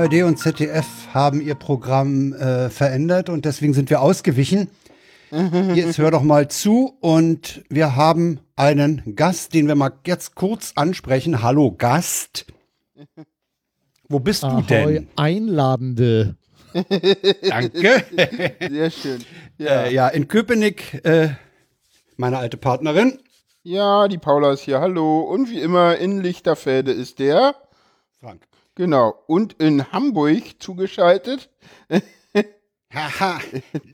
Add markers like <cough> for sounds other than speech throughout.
ARD und ZDF haben ihr Programm äh, verändert und deswegen sind wir ausgewichen. Jetzt hör doch mal zu und wir haben einen Gast, den wir mal jetzt kurz ansprechen. Hallo Gast. Wo bist Ahoi, du denn? Einladende. Danke. <laughs> Sehr schön. Ja, äh, ja in Köpenick, äh, meine alte Partnerin. Ja, die Paula ist hier. Hallo. Und wie immer in Lichterfelde ist der. Frank. Genau. Und in Hamburg zugeschaltet. <laughs> Haha.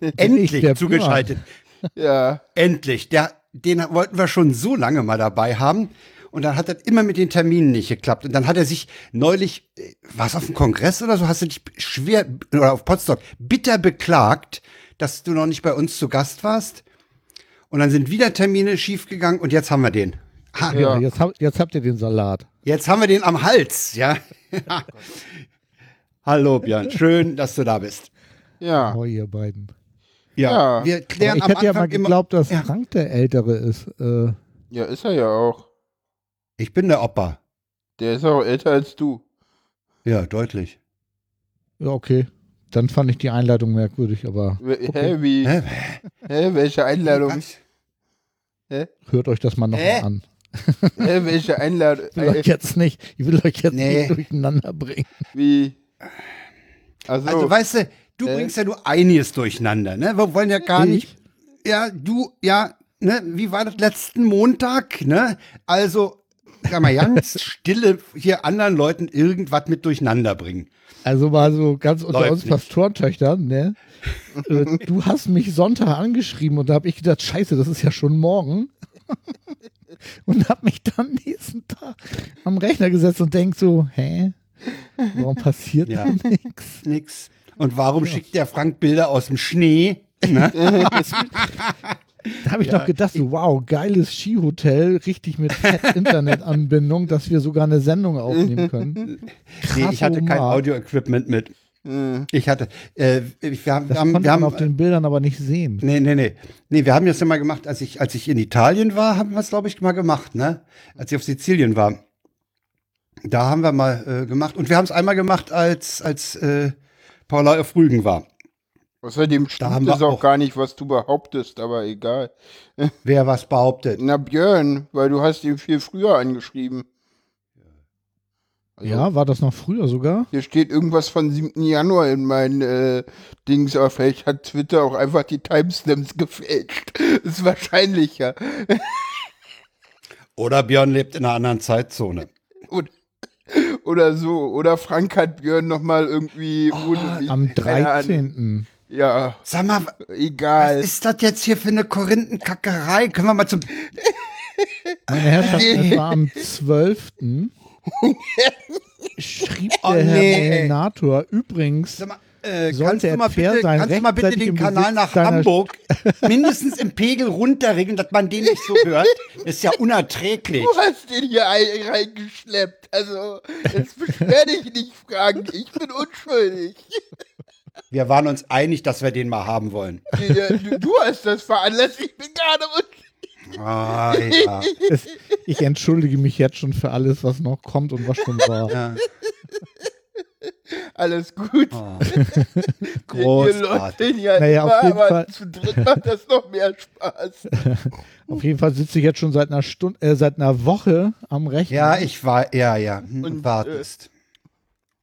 <laughs> Endlich zugeschaltet. <laughs> Ja. Endlich. Der, den wollten wir schon so lange mal dabei haben. Und dann hat das immer mit den Terminen nicht geklappt. Und dann hat er sich neulich, äh, was auf dem Kongress oder so, hast du dich schwer, oder auf Potsdok, bitter beklagt, dass du noch nicht bei uns zu Gast warst. Und dann sind wieder Termine schiefgegangen und jetzt haben wir den. Ha, Ja, Ja. Jetzt, hab, jetzt habt ihr den Salat. Jetzt haben wir den am Hals, ja. <laughs> Hallo Björn, schön, dass du da bist. Ja. Oh, ihr beiden. Ja, Ja. wir Aber klären ich am hätte ja mal geglaubt, dass Ja. Frank der Ältere ist. Äh, Ja, ist er ja auch. Ich bin der Opa. Der ist auch älter als du. Ja, deutlich. ja, okay. Dann fand ich die Einleitung merkwürdig, aber Okay. Hä, wie? Hä? Hä, welche Einladung? Hört euch das mal noch Hä? mal an. Hä, welche Einladung? Ich will euch jetzt nicht, ich will euch jetzt Nee. nicht durcheinander bringen. Wie? Also, Also, weißt du, du Äh? bringst ja nur einiges durcheinander, ne? Wir wollen ja gar Ich? nicht. Ja, du, ja, ne? Wie war das letzten Montag, ne? Also, sag mal, ganz <laughs> stille hier anderen Leuten irgendwas mit durcheinander bringen. Also mal so ganz unter Läuft uns nicht. Pastorentöchtern, ne? <laughs> äh, du hast mich Sonntag angeschrieben und da habe ich gedacht, scheiße, das ist ja schon morgen. <laughs> und habe mich dann nächsten Tag am Rechner gesetzt und denk so, hä? Warum passiert Ja. da nichts? Nix. Und warum schickt der Frank Bilder aus dem Schnee? Ne? <laughs> Da habe ich noch gedacht, so, wow, geiles Skihotel, richtig mit <laughs> Internetanbindung, dass wir sogar eine Sendung aufnehmen können. nee, ich hatte kein. Audio-Equipment mit. Hm, Ich hatte, äh, wir haben, Das wir haben, wir man haben auf den Bildern aber nicht sehen. Nee, nee, nee. Nee, wir haben das ja mal gemacht, als ich, als ich in Italien war, haben wir es, glaube ich, mal gemacht, ne? Als ich auf Sizilien war. Da haben wir mal äh, gemacht. Und wir haben es einmal gemacht, als, als äh, Paula auf Rügen war. außerdem stimmt es auch, auch- gar nicht, was du behauptest, aber egal. Wer was behauptet. Na, Björn, weil du hast ihn viel früher angeschrieben. Also, Ja, war das noch früher sogar? Hier steht irgendwas von 7. Januar in meinen äh, Dings, aber vielleicht hat Twitter auch einfach die Timestamps gefälscht. <laughs> Ist wahrscheinlicher. <laughs> Oder Björn lebt in einer anderen Zeitzone. Und, oder so. Oder Frank hat Björn nochmal irgendwie. ohne- Oh, Am keine Ahnung. 13. Ja, Sag mal, egal. was ist das jetzt hier für eine Korinthenkackerei? Können wir mal zum. Meine Herrschaft, es war am 12. schrieb der Oh, Herr nee. Melnator übrigens, Sag mal, äh, Sollte kannst du er bitte, sein, kannst du mal bitte den im Kanal nach Hamburg <laughs> mindestens im Pegel runterregeln, dass man den nicht so hört? Ist ja unerträglich. Du hast den hier ein- reingeschleppt. Also, jetzt beschwer dich nicht, Frank. Ich bin unschuldig. Wir waren uns einig, dass wir den mal haben wollen. Du hast das veranlasst. Ich bin gerade unschuldig. Ah, ja. es, ich entschuldige mich jetzt schon für alles, was noch kommt und was schon war. ja. <laughs> Alles gut. Oh. Großartig. ja Naja, auf jeden aber Fall. zu dritt macht das noch mehr Spaß. <laughs> Auf jeden Fall sitze ich jetzt schon seit einer Stunde, äh, seit einer Woche am Rechner. Ja, ich war, ja, ja. Hm, Und, wartest.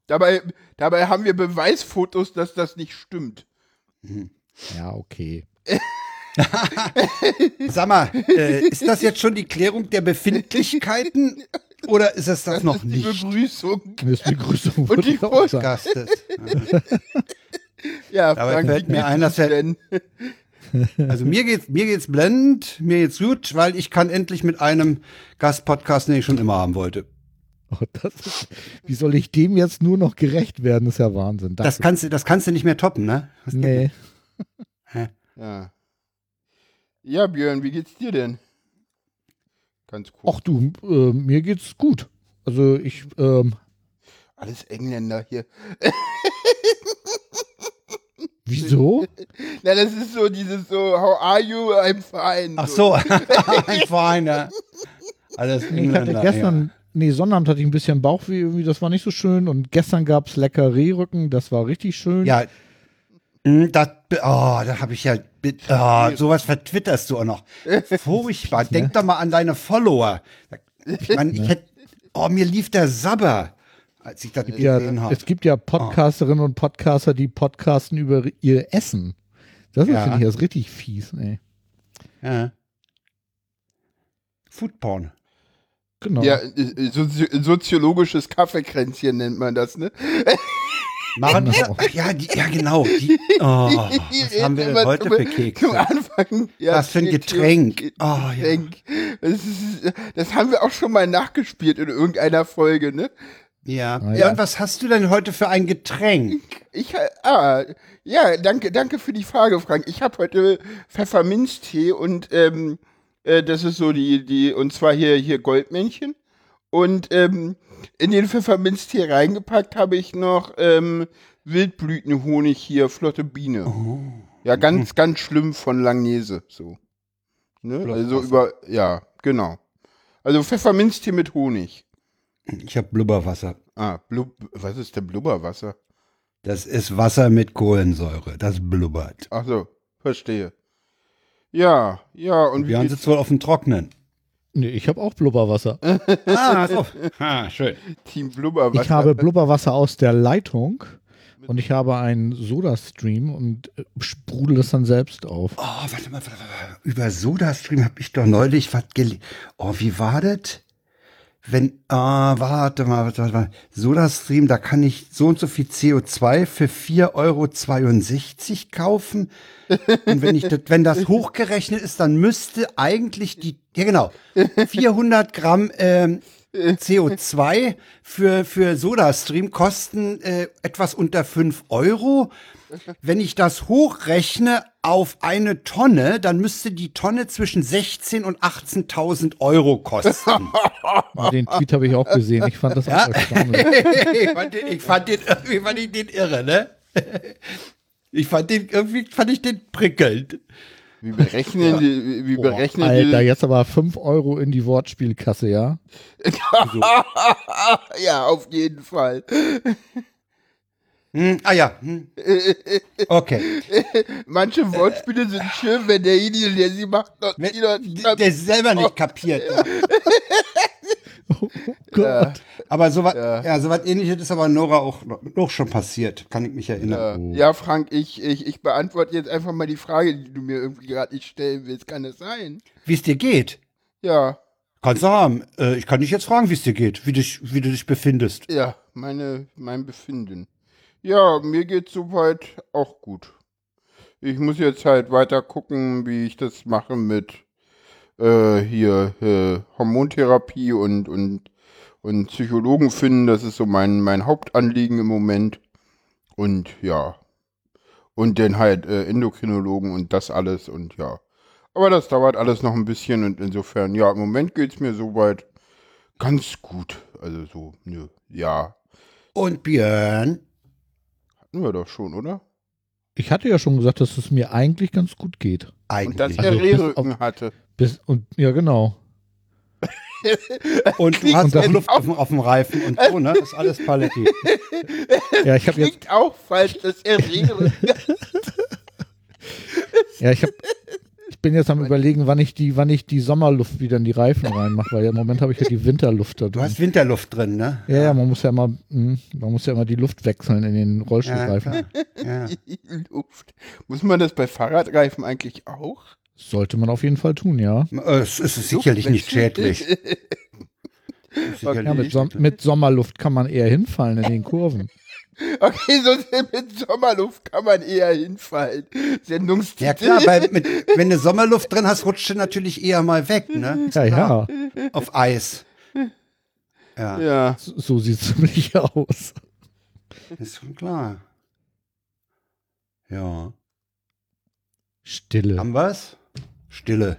Dabei, dabei haben wir Beweisfotos, dass das nicht stimmt. ja, okay. <laughs> <laughs> Sag mal, äh, ist das jetzt schon die Klärung der Befindlichkeiten oder ist es das noch ist die nicht? Begrüßung. Das ist die Begrüßung. Und die. Gastes. Ja, Dabei Frank, fällt mir ein, dass er-? Also mir geht's, mir geht's blendend, mir geht's gut, weil ich kann endlich mit einem Gastpodcast, den ich schon immer haben wollte. Oh, das ist, wie soll ich dem jetzt nur noch gerecht werden? Das ist ja Wahnsinn. Das Danke. kannst du, das kannst du nicht mehr toppen, ne? Das Nee. nicht. Ja. Ja, Björn, wie geht's dir denn? Ganz kurz. Ach du, äh, mir geht's gut. Also ich, ähm, Alles Engländer hier. <laughs> wieso? Na, das ist so dieses so, how are you? I'm fine. Ach so, ein <laughs> Verein, ja. Alles Ich hatte Engländer. gestern nee, Sonnabend hatte ich ein bisschen Bauchweh, irgendwie, das war nicht so schön. Und gestern gab es lecker Rehrücken, das war richtig schön. Ja, das, oh, da habe ich ja, oh, sowas vertwitterst du auch noch. <laughs> Furchtbar. Denk doch mal an deine Follower. Ich meine, ich hätte, oh, mir lief der Sabber, als ich das Ja, gesehen habe. es gibt ja Podcasterinnen und Podcaster, die podcasten über ihr Essen. Das ist, Ja. finde ich, das richtig fies, ey. Ja. Foodporn. Genau. Ja, äh, sozi soziologisches Kaffeekränzchen nennt man das, ne? <laughs> Machen Genau. ja, die, ja, genau. Die, oh, <laughs> was haben wir denn heute zum- für Zum Kekse? Anfang. Ja, Was für ein Getränk. Oh, ja. Das, ist, das haben wir auch schon mal nachgespielt in irgendeiner Folge, ne? Ja. Ah, ja. ja. und was hast du denn heute für ein Getränk? Ich, ah, ja, danke, danke für die Frage, Frank. Ich habe heute Pfefferminztee und ähm, äh, das ist so die, die, und zwar hier, hier Goldmännchen. Und ähm, in den Pfefferminztee reingepackt habe ich noch ähm, Wildblütenhonig hier, flotte Biene. Ja, ganz, ganz schlimm von Langnese, so. Ne? Also über, ja, genau. Also Pfefferminztee mit Honig. Ich habe Blubberwasser. Ah, Blub, was ist denn Blubberwasser? Das ist Wasser mit Kohlensäure. Das blubbert. Ach so, verstehe. Ja, ja, und Wir haben wie sitzt wohl auf dem Trocknen. Nee, ich habe auch Blubberwasser. <laughs> Ah, so. ah schön. Team Blubberwasser? Ich habe Blubberwasser aus der Leitung und ich habe einen Soda-Stream und äh, sprudel es dann selbst auf. Oh, warte mal, warte mal. Über SodaStream habe ich doch neulich was gelesen. Oh, wie war das? Wenn, ah, warte mal, warte mal, warte mal. SodaStream, da kann ich so und so viel CO2 für 4,62 Euro kaufen. Und wenn ich das, wenn das <laughs> hochgerechnet ist, dann müsste eigentlich die, ja genau, 400 Gramm ähm, CO2 für, für SodaStream kosten äh, etwas unter 5 Euro. Wenn ich das hochrechne auf eine Tonne, dann müsste die Tonne zwischen 16.000 und 18.000 Euro kosten. <laughs> Den Tweet habe ich auch gesehen. Ich fand das auch erstaunlich. <laughs> ich, fand den, ich fand den irgendwie fand ich den irre, ne? Ich fand den irgendwie fand ich den prickelnd. Wie berechnen die, wie- berechnen Alter, die? jetzt aber 5 Euro in die Wortspielkasse, ja? <laughs> ja, auf jeden Fall. Hm, ah ja. Hm. Okay. Manche Wortspiele sind schön, wenn derjenige, der sie macht, noch Wenn, die noch der der selber nicht <laughs> kapiert. Oh Gott. Aber sowas Ja. ja. sowas ähnliches ist aber Nora auch, auch schon passiert, kann ich mich Äh, erinnern. ja, Frank, ich, ich, ich beantworte jetzt einfach mal die Frage, die du mir irgendwie gerade nicht stellen willst. Kann es sein? Wie es dir geht? Ja, Kannst du haben. Äh, ich kann dich jetzt fragen, wie es dir geht, wie, dich, wie du dich befindest. ja, meine, mein Befinden. Ja, mir geht's soweit auch gut. Ich muss jetzt halt weiter gucken, wie ich das mache mit äh, hier äh, Hormontherapie und, und, und Psychologen finden. Das ist so mein, mein Hauptanliegen im Moment. Und ja. Und dann halt äh, Endokrinologen und das alles und ja. Aber das dauert alles noch ein bisschen und insofern, ja, im Moment geht's mir soweit ganz gut. Also so, nö, ja. Und Björn? Hatten wir doch schon, oder? Ich hatte ja schon gesagt, dass es mir eigentlich ganz gut geht. Und dass Eigentlich. er Also Rehrücken hatte. Bis, und ja, genau. <laughs> Und du hast Und Luft auf, dem- auf dem Reifen und so, ne? Das ist alles Paletti. <laughs> Ja, ich habe jetzt, Klingt auch falsch, dass er Rehrücken <laughs> ja, ich habe, ich bin jetzt am überlegen, wann ich die, wann ich die Sommerluft wieder in die Reifen reinmache, weil im Moment habe ich ja die Winterluft da Du drin. hast Winterluft drin, ne? Ja, ja, man muss ja immer, mh, man muss ja immer die Luft wechseln in den Ja, Rollstuhlreifen. ja. Die Luft. Muss man das bei Fahrradreifen eigentlich auch? Sollte man auf jeden Fall tun, ja. Äh, Es ist sicherlich nicht schädlich. Sicherlich Ja, mit, Som mit Sommerluft kann man eher hinfallen in den Kurven. <laughs> Okay, sonst mit Sommerluft kann man eher hinfallen. Sendungstitel. Ja klar, weil mit, wenn du Sommerluft drin hast, rutscht du natürlich eher mal weg, ne? Ja, ja, Auf Eis. Ja, Ja. so, so sieht es <laughs> nämlich aus. ist schon klar. Ja. Stille. Haben wir's? Stille.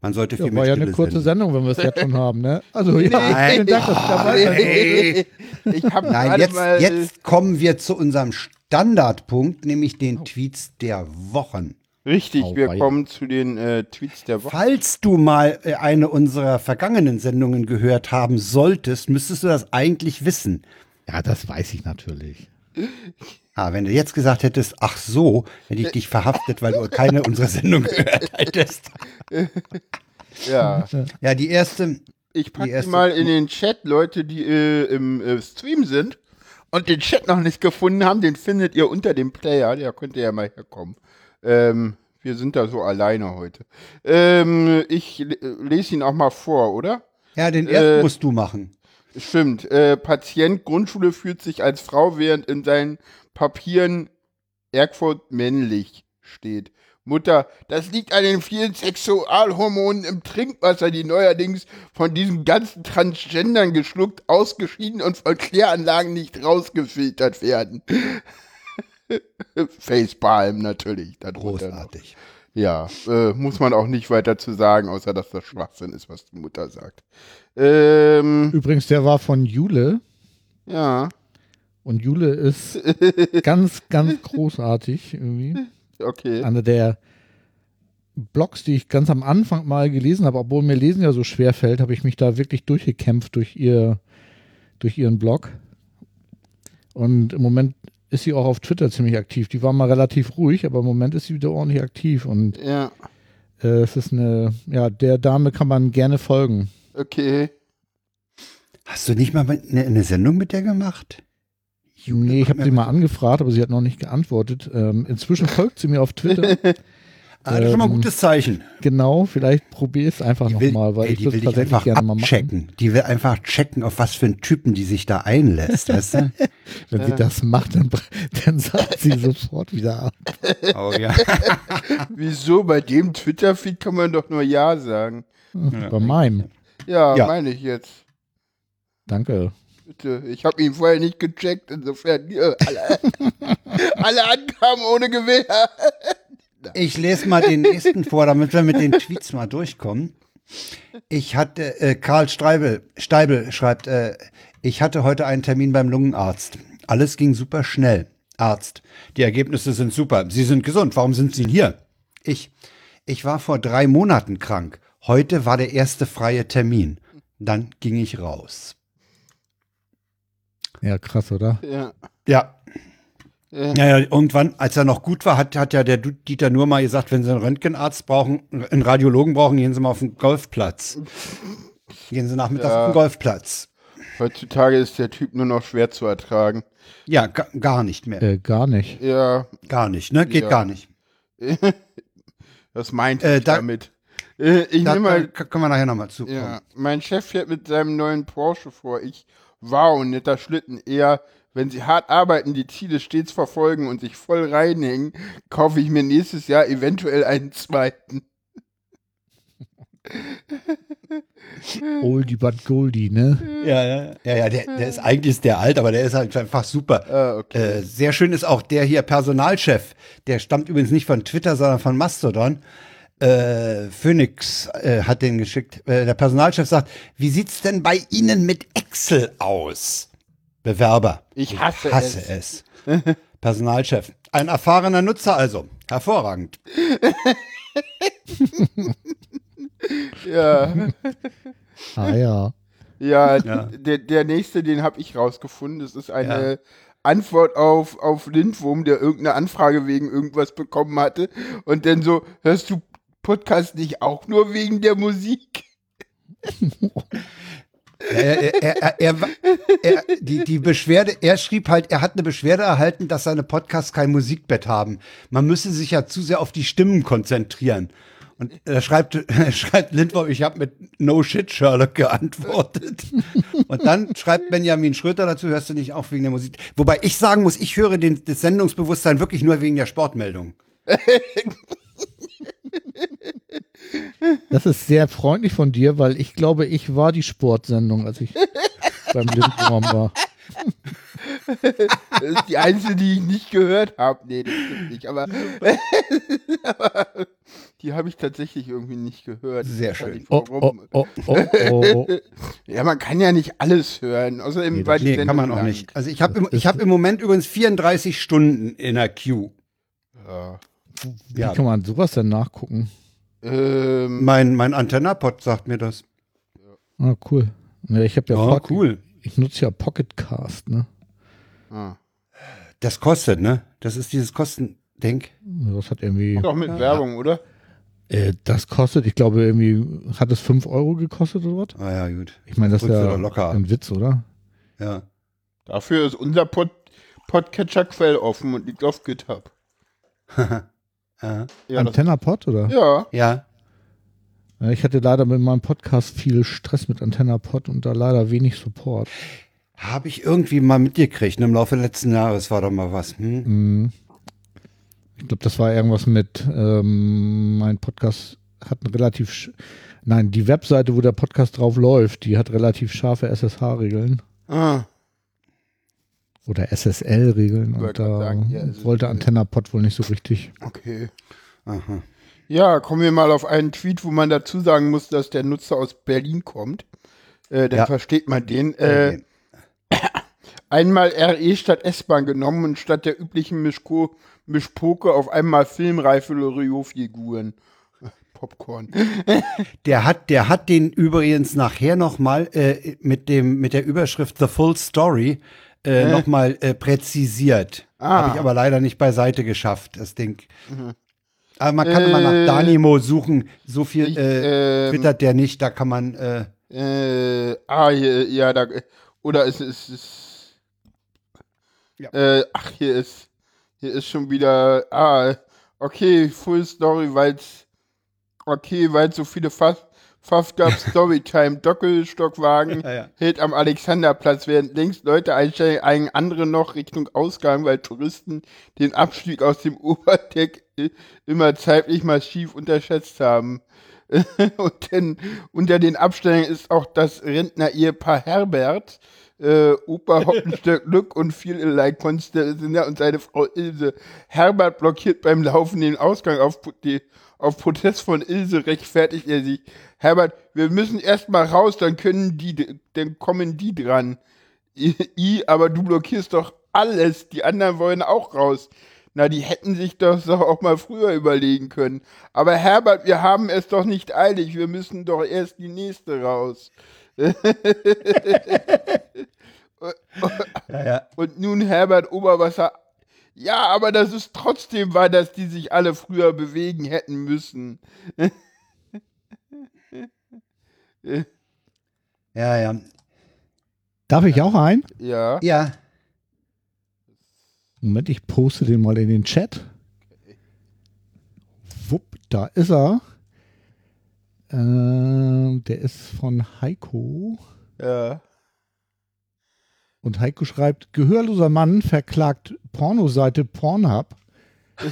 Man sollte viel Ja, mehr war ja Stille eine kurze senden. Sendung, wenn wir es jetzt schon haben, ne? Also ja, Nein. vielen Dank, dass du dabei warst. Hey. Ich habe Nein, jetzt, mal. jetzt kommen wir zu unserem Standardpunkt, nämlich den Tweets der Wochen. Richtig, Oh, wir wei. kommen zu den äh, Tweets der Woche. Falls du mal äh, eine unserer vergangenen Sendungen gehört haben solltest, müsstest du das eigentlich wissen. Ja, das weiß ich natürlich. <laughs> Ah, wenn du jetzt gesagt hättest, ach so, hätte ich dich verhaftet, weil du keine unserer Sendung gehört hättest. Ja, Ja, die erste, ich Die packe die erste- mal in den Chat, Leute, die äh, im äh, Stream sind und den Chat noch nicht gefunden haben, den findet ihr unter dem Player, der könnte ja mal herkommen. Ähm, wir sind da so alleine heute. Ähm, ich le- lese ihn auch mal vor, oder? ja, den ersten Äh, musst du machen. Stimmt. Äh, Patient Grundschule fühlt sich als Frau, während in seinen Papieren Erkfurt männlich steht. Mutter, das liegt an den vielen Sexualhormonen im Trinkwasser, die neuerdings von diesen ganzen Transgendern geschluckt, ausgeschieden und von Kläranlagen nicht rausgefiltert werden. <laughs> Facepalm natürlich noch. Großartig. Ja, äh, muss man auch nicht weiter zu sagen, außer dass das Schwachsinn ist, was die Mutter sagt. Ähm, Übrigens, der war von Jule. ja, Und Jule ist <laughs> ganz, ganz großartig irgendwie. okay. Einer der Blogs, die ich ganz am Anfang mal gelesen habe, obwohl mir Lesen ja so schwer fällt, habe ich mich da wirklich durchgekämpft durch ihr, durch ihren Blog. Und im Moment ist sie auch auf Twitter ziemlich aktiv. Die war mal relativ ruhig, aber im Moment ist sie wieder ordentlich aktiv. Und Ja, äh, es ist eine, ja, der Dame kann man gerne folgen. okay. Hast du nicht mal eine, eine Sendung mit der gemacht? Nee, ich habe sie ja mal angefragt, aber sie hat noch nicht geantwortet. Ähm, inzwischen folgt sie mir auf Twitter. <laughs> Ah, das ist schon mal ein gutes Zeichen. genau, vielleicht probiere es einfach nochmal, weil ey, ich das tatsächlich einfach gerne mal machen. abchecken. Die will einfach checken, auf was für einen Typen die sich da einlässt, weißt du? <laughs> Wenn sie das macht, dann, <laughs> dann sagt sie sofort wieder ab. Oh ja. Wieso? Bei dem Twitter-Feed kann man doch nur Ja sagen. Bei meinem. Ja, Ja. meine ich jetzt. Danke. Bitte. Ich habe ihn vorher nicht gecheckt, insofern äh, alle, <laughs> alle Angaben ohne Gewehr. <laughs> Ich lese mal den nächsten vor, damit wir mit den Tweets mal durchkommen. Ich hatte, äh, Karl Streibel, Steibel schreibt, äh, ich hatte heute einen Termin beim Lungenarzt. Alles ging super schnell. Arzt, die Ergebnisse sind super. Sie sind gesund. Warum sind Sie hier? Ich, ich war vor drei Monaten krank. Heute war der erste freie Termin. Dann ging ich raus. Ja, krass, oder? Ja. Ja, Äh, Ja, ja, irgendwann, als er noch gut war, hat, hat ja der Dieter nur mal gesagt, wenn Sie einen Röntgenarzt brauchen, einen Radiologen brauchen, gehen Sie mal auf den Golfplatz. Gehen Sie nachmittags Ja. auf den Golfplatz. heutzutage ist der Typ nur noch schwer zu ertragen. Ja, ga, gar nicht mehr. Äh, gar nicht. Ja, Gar nicht, ne? Geht Ja. gar nicht. <laughs> das meinte Äh, ich da- damit. Äh, ich Da, nehme mal können wir nachher nochmal zu. Ja, mein Chef fährt mit seinem neuen Porsche vor. Ich, wow, netter Schlitten. Eher, wenn sie hart arbeiten, die Ziele stets verfolgen und sich voll reinhängen, kaufe ich mir nächstes Jahr eventuell einen zweiten. Oldie but Goldie, ne? Ja, ja, ja, ja der, der ist eigentlich ist der alt, aber der ist halt einfach super. Ah, okay. Äh, sehr schön ist auch der hier Personalchef. Der stammt übrigens nicht von Twitter, sondern von Mastodon. Äh, Phoenix äh, hat den geschickt. Äh, der Personalchef sagt, wie sieht's denn bei Ihnen mit Excel aus? Bewerber. Ich hasse hasse es. <laughs> Personalchef. Ein erfahrener Nutzer also. Hervorragend. <laughs> Ja, <laughs> Ah ja. ja, Ja. Der, der nächste, den habe ich rausgefunden. Das ist eine Antwort auf, auf Lindwurm, der irgendeine Anfrage wegen irgendwas bekommen hatte. Und dann so, hörst du Podcast nicht auch nur wegen der Musik? Er, er, er, er, die, die Beschwerde, er schrieb halt, er hat eine Beschwerde erhalten, dass seine Podcasts kein Musikbett haben. Man müsse sich ja zu sehr auf die Stimmen konzentrieren. Und er schreibt, schreibt Lindwurm, ich habe mit No Shit Sherlock geantwortet. Und dann schreibt Benjamin Schröter dazu, hörst du nicht auch wegen der Musik. Wobei ich sagen muss, ich höre den, das Sendungsbewusstsein wirklich nur wegen der Sportmeldung. <laughs> Das ist sehr freundlich von dir, weil ich glaube, ich war die Sportsendung, als ich beim Lindwurm war. Das ist die einzige, die ich nicht gehört habe. Nee, das stimmt nicht. Aber, <laughs> aber die habe ich tatsächlich irgendwie nicht gehört. Sehr schön. Oh, warum. oh, oh, oh, oh. <laughs> Ja, man kann ja nicht alles hören. Außerdem Nee, war die Nee, kann man auch nicht. Also ich habe im, ich hab im Moment übrigens 34 Stunden in der Queue. Ja. Wie Ja. kann man sowas denn nachgucken? Ähm, Mein, mein Antennapod sagt mir das. Ah, cool. Ja, ich habe ja Oh, Pocket- cool. Ich nutze ja Pocketcast, ne? ah. Das kostet, ne? Das ist dieses Kostendenk. Das hat irgendwie. Doch mit Werbung, oder? Äh, das kostet, ich glaube, irgendwie hat es 5 Euro gekostet oder was? Ah ja, gut. Ich meine, das ist ja doch locker ein Witz, oder? Ja. Dafür ist unser Pod Podcatcher quelloffen und liegt auf GitHub. <laughs> ja. Ja, AntennaPod, oder? ja. Ja. Ich hatte leider mit meinem Podcast viel Stress mit AntennaPod und da leider wenig Support. Habe ich irgendwie mal mitgekriegt. ne, Im Laufe letzten Jahres war doch mal was. Hm? Mhm. Ich glaube, das war irgendwas mit, ähm, mein Podcast hat ein relativ, sch- nein, die Webseite, wo der Podcast drauf läuft, die hat relativ scharfe SSH-Regeln Ah, oder SSL-Regeln und da sagen, ja, wollte AntennaPod wohl nicht so richtig. okay. Aha. Ja, kommen wir mal auf einen Tweet, wo man dazu sagen muss, dass der Nutzer aus Berlin kommt. Äh, dann Ja. versteht man den. Äh, <coughs> einmal RE statt S-Bahn genommen und statt der üblichen Mischko Mischpoke auf einmal filmreife Loriot-Figuren. <laughs> Popcorn. <laughs> Der hat, der hat den übrigens nachher noch mal äh, mit dem mit der Überschrift The Full Story äh, noch mal äh, präzisiert. Ah. Habe ich aber leider nicht beiseite geschafft, das Ding. Aber man kann mal Äh, nach Danimo suchen. So viel Ich, äh, ähm, twittert der nicht. Da kann man. Äh, Äh, ah, hier, ja, da, oder es ist, ist Ja. äh, ach, hier ist, hier ist schon wieder, ah, okay, Full Story, weil's, okay, weil so viele Fast, Fast gab Storytime, Doppelstockwagen Ja, ja. hält am Alexanderplatz, während links Leute einsteigen, eigen andere noch Richtung Ausgang, weil Touristen den Abstieg aus dem Oberdeck immer zeitlich massiv unterschätzt haben. <laughs> Und denn, unter den Abstellern ist auch das Rentner-Ehepaar Herbert, äh, Opa <laughs> Hoppenstedt Glück und viel like Konstantin und seine Frau Ilse. Herbert blockiert beim Laufen den Ausgang auf, die, auf Protest von Ilse rechtfertigt er sich. Herbert, wir müssen erst mal raus, dann können die, dann kommen die dran. I, I, aber du blockierst doch alles. Die anderen wollen auch raus. Na, die hätten sich das doch auch mal früher überlegen können. Aber Herbert, wir haben es doch nicht eilig. Wir müssen doch erst die nächste raus. <laughs> <laughs> ja, ja. Und nun Herbert Oberwasser. Ja, aber das ist trotzdem wahr, dass die sich alle früher bewegen hätten müssen. <laughs> ja, ja. Darf ich auch ein? Ja. Ja. Moment, ich poste den mal in den Chat. Wupp, da ist er. Ähm, der ist von Heiko. Ja. Und Heiko schreibt, gehörloser Mann verklagt Pornoseite Pornhub. <laughs>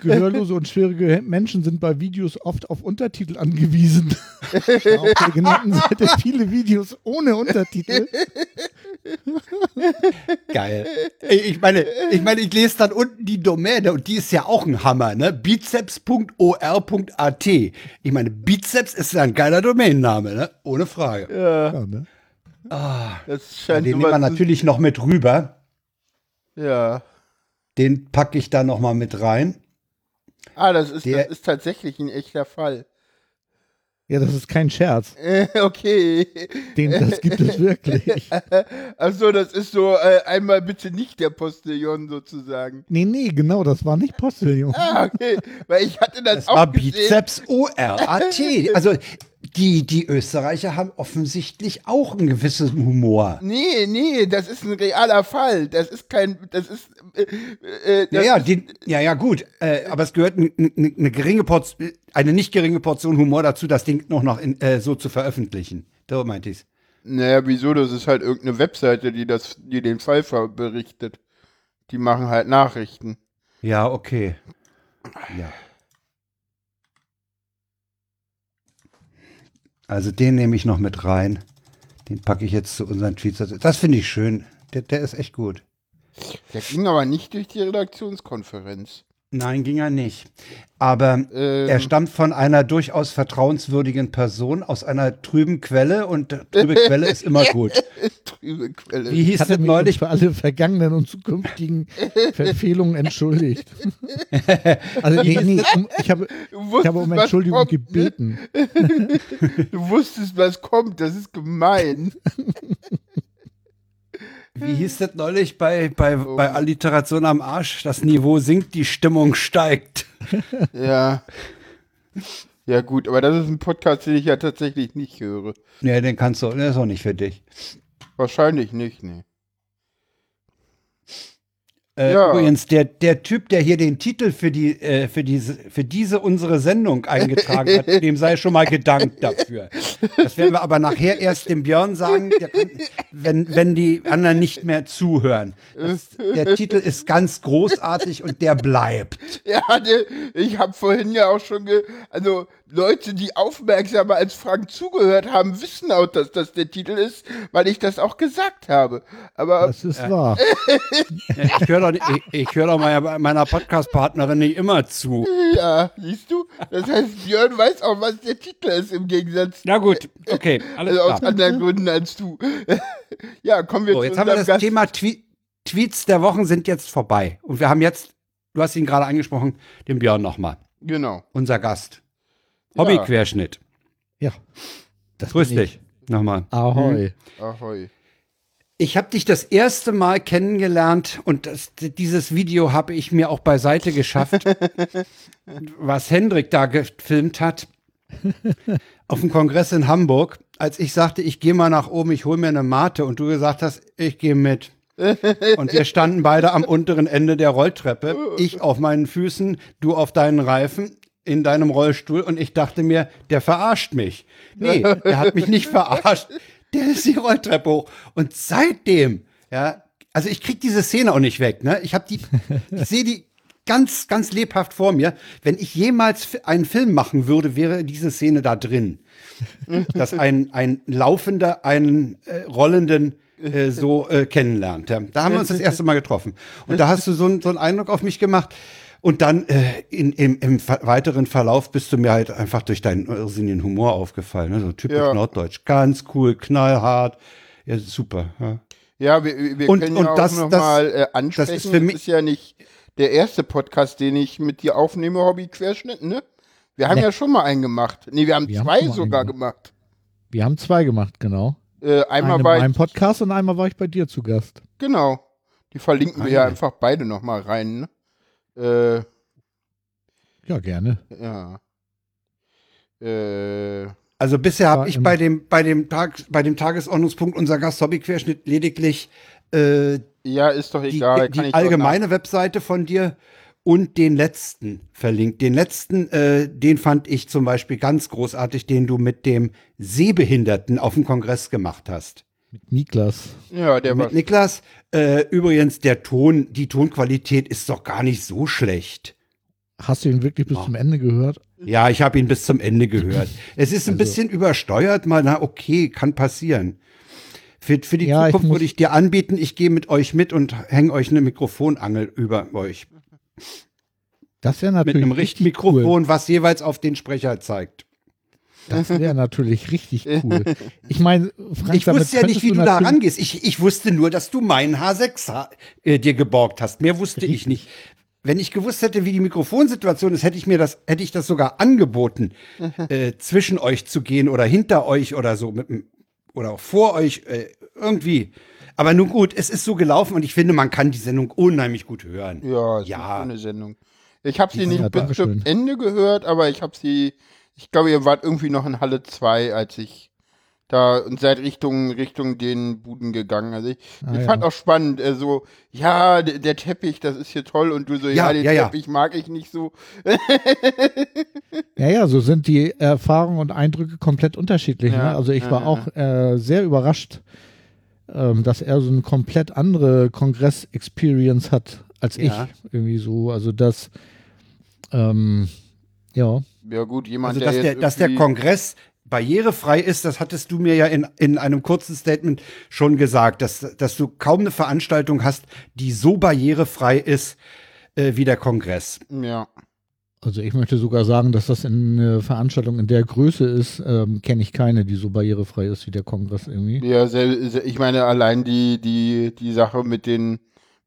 Gehörlose und schwierige Menschen sind bei Videos oft auf Untertitel angewiesen. <laughs> Auf der genannten Seite viele Videos ohne Untertitel. Geil. Ich meine, ich meine, ich lese dann unten die Domäne und die ist ja auch ein Hammer, ne? bizeps.or.at. Ich meine, Bizeps ist ja ein geiler Domainname, ne? Ohne Frage. Ja. Ja, ne? Das scheint Den nehmen wir natürlich noch mit rüber. Ja. Den packe ich da noch mal mit rein. Ah, das ist, Der- das ist tatsächlich ein echter Fall. Ja, das ist kein Scherz. Äh, <laughs> okay. Den, das gibt es wirklich. <laughs> Achso, das ist so äh, einmal bitte nicht der Postillon sozusagen. Nee, nee, genau, das war nicht Postillon. Ah, okay. Weil ich hatte das, Das auch war gesehen. Bizeps ORAT. Also die, die Österreicher haben offensichtlich auch einen gewissen Humor. Nee, nee, das ist ein realer Fall. Das ist kein, das ist, äh, äh, Ja, das ja, den, ja, ja, gut. Äh, aber es gehört eine ne geringe Portion, eine nicht geringe Portion Humor dazu, das Ding noch, noch in, äh, so zu veröffentlichen. So meinte ich's. Naja, wieso? Das ist halt irgendeine Webseite, die das, die den Fall berichtet. Die machen halt Nachrichten. Ja, okay. Ja. Also den nehme ich noch mit rein. Den packe ich jetzt zu unseren Tweets. Das- finde ich schön. Der, der ist echt gut. Der ging aber nicht durch die Redaktionskonferenz. Nein, ging er nicht. Aber Ähm. er stammt von einer durchaus vertrauenswürdigen Person aus einer trüben Quelle und trübe Quelle ist immer <laughs> gut. Trübe Quelle. Wie hieß mich neulich? für alle vergangenen und zukünftigen Verfehlungen entschuldigt. <laughs> Also nee, nee, um, ich habe, ich habe um Entschuldigung kommt, ne? gebeten. <laughs> Du wusstest, was kommt. Das ist gemein. Wie hieß das neulich bei, bei, Oh. bei Alliteration am Arsch? Das Niveau sinkt, die Stimmung steigt. <laughs> Ja. Ja, gut, aber das ist ein Podcast, den ich ja tatsächlich nicht höre. Nee, den kannst du, der ist auch nicht für dich. Wahrscheinlich nicht, nee. Äh, Ja. Übrigens, der, der Typ, der hier den Titel für, die, äh, für, diese, für diese unsere Sendung eingetragen hat, <laughs> dem sei schon mal gedankt dafür. Das werden wir aber nachher erst dem Björn sagen, kann, wenn, wenn die anderen nicht mehr zuhören. Das, der Titel ist ganz großartig und der bleibt. Ja, der, ich habe vorhin ja auch schon, ge also Leute, die aufmerksamer als Frank zugehört haben, wissen auch, dass das der Titel ist, weil ich das auch gesagt habe. Aber Das ist wahr. <laughs> Ich höre doch, ich, ich hör doch meiner, meiner Podcast-Partnerin nicht immer zu. ja, siehst du, das heißt, Björn weiß auch, was der Titel ist im Gegensatz Na gut, okay, <laughs> alles also aus klar. anderen Gründen als du. <laughs> ja, kommen wir So, zu jetzt haben wir das Gast. Thema Twe Tweets der Wochen sind jetzt vorbei. Und wir haben jetzt, du hast ihn gerade angesprochen, den Björn nochmal. Genau. Unser Gast. Hobbyquerschnitt. Ja. Das Grüß dich. Nochmal. Ahoi. Ahoi. Ich habe dich das erste Mal kennengelernt und das, dieses Video habe ich mir auch beiseite geschafft, <laughs> was Hendrik da gefilmt hat auf dem Kongress in Hamburg, als ich sagte, ich gehe mal nach oben, ich hole mir eine Mate und du gesagt hast, ich gehe mit. Und wir standen beide am unteren Ende der Rolltreppe, <laughs> ich auf meinen Füßen, du auf deinen Reifen in deinem Rollstuhl und ich dachte mir, der verarscht mich. Nee, der hat mich nicht verarscht. Der ist die Rolltreppe hoch. Und seitdem, ja, also ich krieg diese Szene auch nicht weg, ne? Ich habe die, ich sehe die ganz, ganz lebhaft vor mir. Wenn ich jemals einen Film machen würde, wäre diese Szene da drin. Dass ein, ein Laufender einen äh, Rollenden äh, so äh, kennenlernt. Ja. Da haben wir uns das erste Mal getroffen. Und da hast du so, so einen Eindruck auf mich gemacht. Und dann äh, in, im, im weiteren Verlauf bist du mir halt einfach durch deinen irrsinnigen Humor aufgefallen. Ne? So typisch Ja. Norddeutsch. Ganz cool, knallhart. Ja, super. Ja. Ja, wir, wir Und- können und ja auch das- noch das- mal äh, ansprechen. das ist für mich- ist ja nicht der erste Podcast, den ich mit dir aufnehme, Hobby-Querschnitt, ne? Wir haben Nee. ja schon mal einen gemacht. Nee, wir haben Wir haben zwei mal sogar einen gemacht. Wir haben zwei gemacht, genau. Äh, einmal Einen in bei, meinem Podcast und einmal war ich bei dir zu Gast. genau. Die verlinken wir ja Eine. einfach beide noch mal rein, ne? Äh, Ja, gerne. ja. Äh, Also bisher habe ich bei dem, bei, dem Tag, bei dem Tagesordnungspunkt unser Gast-Hobby-Querschnitt lediglich äh, ja, ist doch die, egal. die kann ich doch allgemeine Webseite von dir und den letzten verlinkt. Den letzten, äh, den fand ich zum Beispiel ganz großartig, den du mit dem Sehbehinderten auf dem Kongress gemacht hast. Mit Niklas. Ja, der war. mit Niklas. Äh, übrigens, der Ton, die Tonqualität ist doch gar nicht so schlecht. Hast du ihn wirklich bis Ja. zum Ende gehört? Ja, ich habe ihn bis zum Ende gehört. Es ist ein Also- bisschen übersteuert, mal, na okay, kann passieren. Für, für die Ja, ich Zukunft muss- würde ich dir anbieten, ich gehe mit euch mit und hänge euch eine Mikrofonangel über euch. Das wäre Mit natürlich einem richtig Richtmikrofon, cool. was jeweils auf den Sprecher zeigt. Das wäre <laughs> natürlich richtig cool. <laughs> Ich meine, Frank, Ich wusste ja nicht, wie du da natürlich- rangehst. Ich, ich wusste nur, dass du meinen H6 ha äh, dir geborgt hast. Mehr wusste ich Richtig. nicht. Wenn ich gewusst hätte, wie die Mikrofonsituation ist, hätte ich mir das, hätte ich das sogar angeboten, äh, zwischen euch zu gehen oder hinter euch oder so mit, oder auch vor euch äh, irgendwie. Aber nun gut, es ist so gelaufen und ich finde, man kann die Sendung unheimlich gut hören. Ja, ist Ja. eine schöne Sendung. Ich habe sie Ja, nicht bis zum Ende gehört, aber ich habe sie, ich glaube, ihr wart irgendwie noch in Halle 2, als ich da und seid Richtung, Richtung den Buden gegangen. Also ich, Ah, ich ja. fand auch spannend, äh, so, ja, der, der Teppich, das ist hier toll und du so, ja, Ja, den ja. Teppich mag ich nicht so. Ja, ja, so sind die Erfahrungen und Eindrücke komplett unterschiedlich. Ne? Also ich war auch äh, sehr überrascht, ähm, dass er so eine komplett andere Kongress-Experience hat als ich. Irgendwie so. Also das, ähm, ja. Ja gut, jemand, Also, dass der, jetzt dass der Kongress barrierefrei ist, das hattest du mir ja in, in einem kurzen Statement schon gesagt, dass, dass du kaum eine Veranstaltung hast, die so barrierefrei ist, äh, wie der Kongress. Ja. Also ich möchte sogar sagen, dass das in eine Veranstaltung in der Größe ist, ähm, kenne ich keine, die so barrierefrei ist wie der Kongress irgendwie. Ja, sel- se- ich meine allein die die die Sache mit den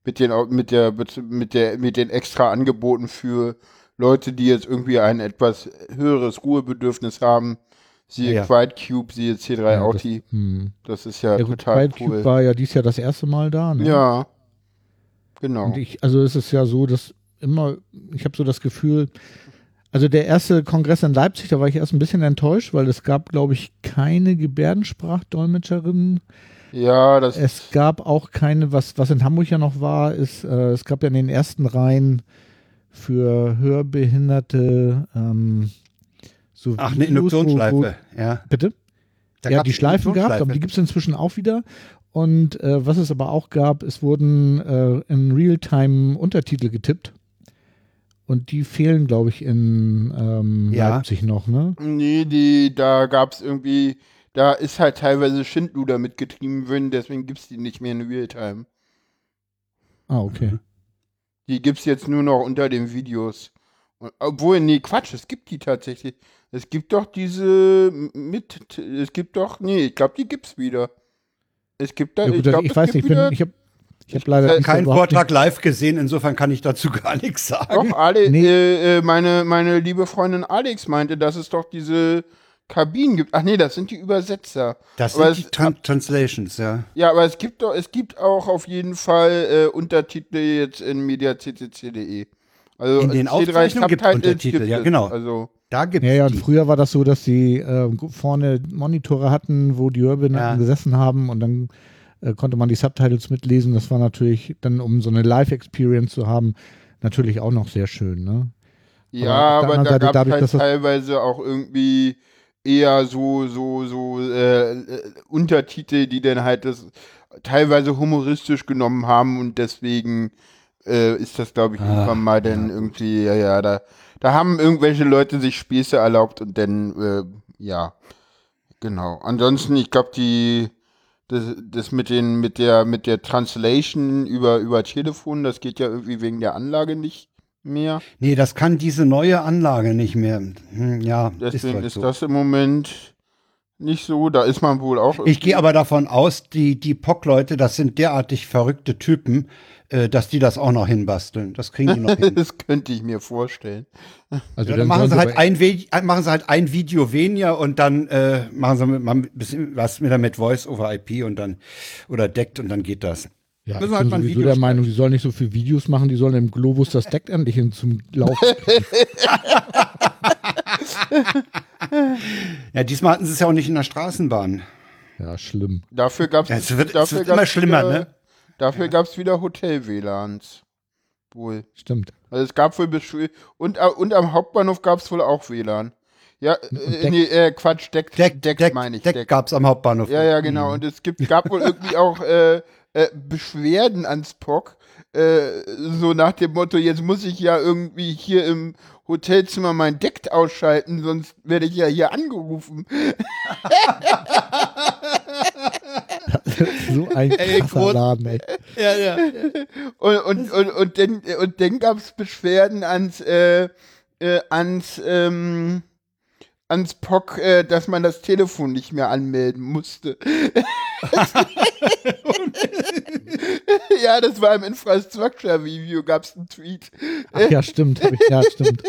mit den mit der mit der mit den extra Angeboten für Leute, die jetzt irgendwie ein etwas höheres Ruhebedürfnis haben, siehe Ja. Quiet Cube, siehe C3 Ja, Audi, Das, hm. das ist ja, Ja gut, total Quiet cool. Cube war ja dieses Jahr das erste Mal da. Ne? ja. Genau. Und ich, also es ist ja so, dass immer, ich habe so das Gefühl, also der erste Kongress in Leipzig, da war ich erst ein bisschen enttäuscht, weil es gab, glaube ich, keine Gebärdensprachdolmetscherin. Ja, das Es gab auch keine, was, was in Hamburg ja noch war, ist, äh, es gab ja in den ersten Reihen für Hörbehinderte ähm, so Ach, eine Videos, wo- Wo, Induktionsschleife. Ja. bitte? Da ja, die Schleifen gehabt, aber die Induktionsschleife. gibt es inzwischen auch wieder. Und äh, was es aber auch gab, es wurden äh, in Realtime Untertitel getippt. Und die fehlen, glaube ich, in ähm, Ja. Leipzig noch, ne? Nee, die, da gab's irgendwie, da ist halt teilweise Schindluder mitgetrieben worden, deswegen gibt's die nicht mehr in Realtime. Ah, okay. <laughs> Die gibt's jetzt nur noch unter den Videos. Und, obwohl, nee, Quatsch, es gibt die tatsächlich. Es gibt doch diese mit, es gibt doch, nee, ich glaube, die gibt's wieder. Es gibt da, Ja, gut, ich glaube, ich es weiß gibt nicht, ich, bin- wieder, ich habe ich hab leider nicht Keinen Vortrag live gesehen, insofern kann ich dazu <laughs> gar nichts sagen. doch, Ale, Nee. äh, äh, meine, meine liebe Freundin Alex meinte, dass es doch diese Kabinen gibt. Ach nee, das sind die Übersetzer. Das Aber sind die es- Tran Translations, ja. Ja, aber es gibt doch, es gibt auch auf jeden Fall äh, Untertitel jetzt in mediaccc.de. Also In den C3 Aufzeichnungen gibt Untertitel, gibt ja, genau. Also Da gibt Ja, ja, und die. früher war das so, dass sie äh, vorne Monitore hatten, wo die Hörbehinderten Ja. gesessen haben und dann äh, konnte man die Subtitles mitlesen. Das war natürlich dann, um so eine Live-Experience zu haben, natürlich auch noch sehr schön, ne? ja, aber anderen da gab es dadurch, halt teilweise auch irgendwie eher so so so äh, äh, Untertitel, die dann halt das teilweise humoristisch genommen haben und deswegen äh, ist das glaube ich Ah, irgendwann mal dann irgendwie ja ja da da haben irgendwelche Leute sich Späße erlaubt und dann äh, ja genau. Ansonsten ich glaube die das, das mit den mit der mit der Translation über über Telefon, das geht ja irgendwie wegen der Anlage nicht mehr. Nee, das kann diese neue Anlage nicht mehr. Hm, ja, Deswegen ist, so. das im Moment nicht so. Da ist man wohl auch. Ich gehe aber davon aus, die, die POC-Leute, das sind derartig verrückte Typen, äh, dass die das auch noch hinbasteln. Das kriegen die noch <laughs> hin. das könnte ich mir vorstellen. Also Ja, dann machen sollen sie, halt ein äh, machen sie halt ein Video weniger und dann äh, machen sie mit, mal ein bisschen was mit, mit Voice over IP und dann oder deckt und dann geht das. Ja, ich halt bin sowieso Video der Meinung, die sollen nicht so viel Videos machen, die sollen im Globus das Deck endlich hin zum Laufen. <laughs> Ja, diesmal hatten sie es ja auch nicht in der Straßenbahn. ja, schlimm. Dafür gab Ja, es es wird- es dafür wird gab's immer schlimmer, wieder, ne? Dafür gab es wieder Hotel-WLANs. Wohl. Stimmt. Also es gab wohl Beschw und, äh, und am Hauptbahnhof gab es wohl auch WLAN. Ja, äh, nee, äh, Quatsch, Deck, Deck, Deck, Deck, meine ich. Deck, Deck. gab's am Hauptbahnhof. Ja, ja, genau. Und es gibt, gab wohl <laughs> irgendwie auch äh, äh, Beschwerden ans POC. Äh, so nach dem Motto, jetzt muss ich ja irgendwie hier im Hotelzimmer mein Deck ausschalten, sonst werde ich ja hier angerufen. so ein Ey, krasser Laden, ey. ja, ja. Und, und, und, und dann, und dann gab es Beschwerden ans, äh, äh, ans, ähm, ans POC, äh, dass man das Telefon nicht mehr anmelden musste. <laughs> ja, das war im Infrastructure-Review, gab es einen Tweet Ach ja, stimmt. Ich, ja, stimmt.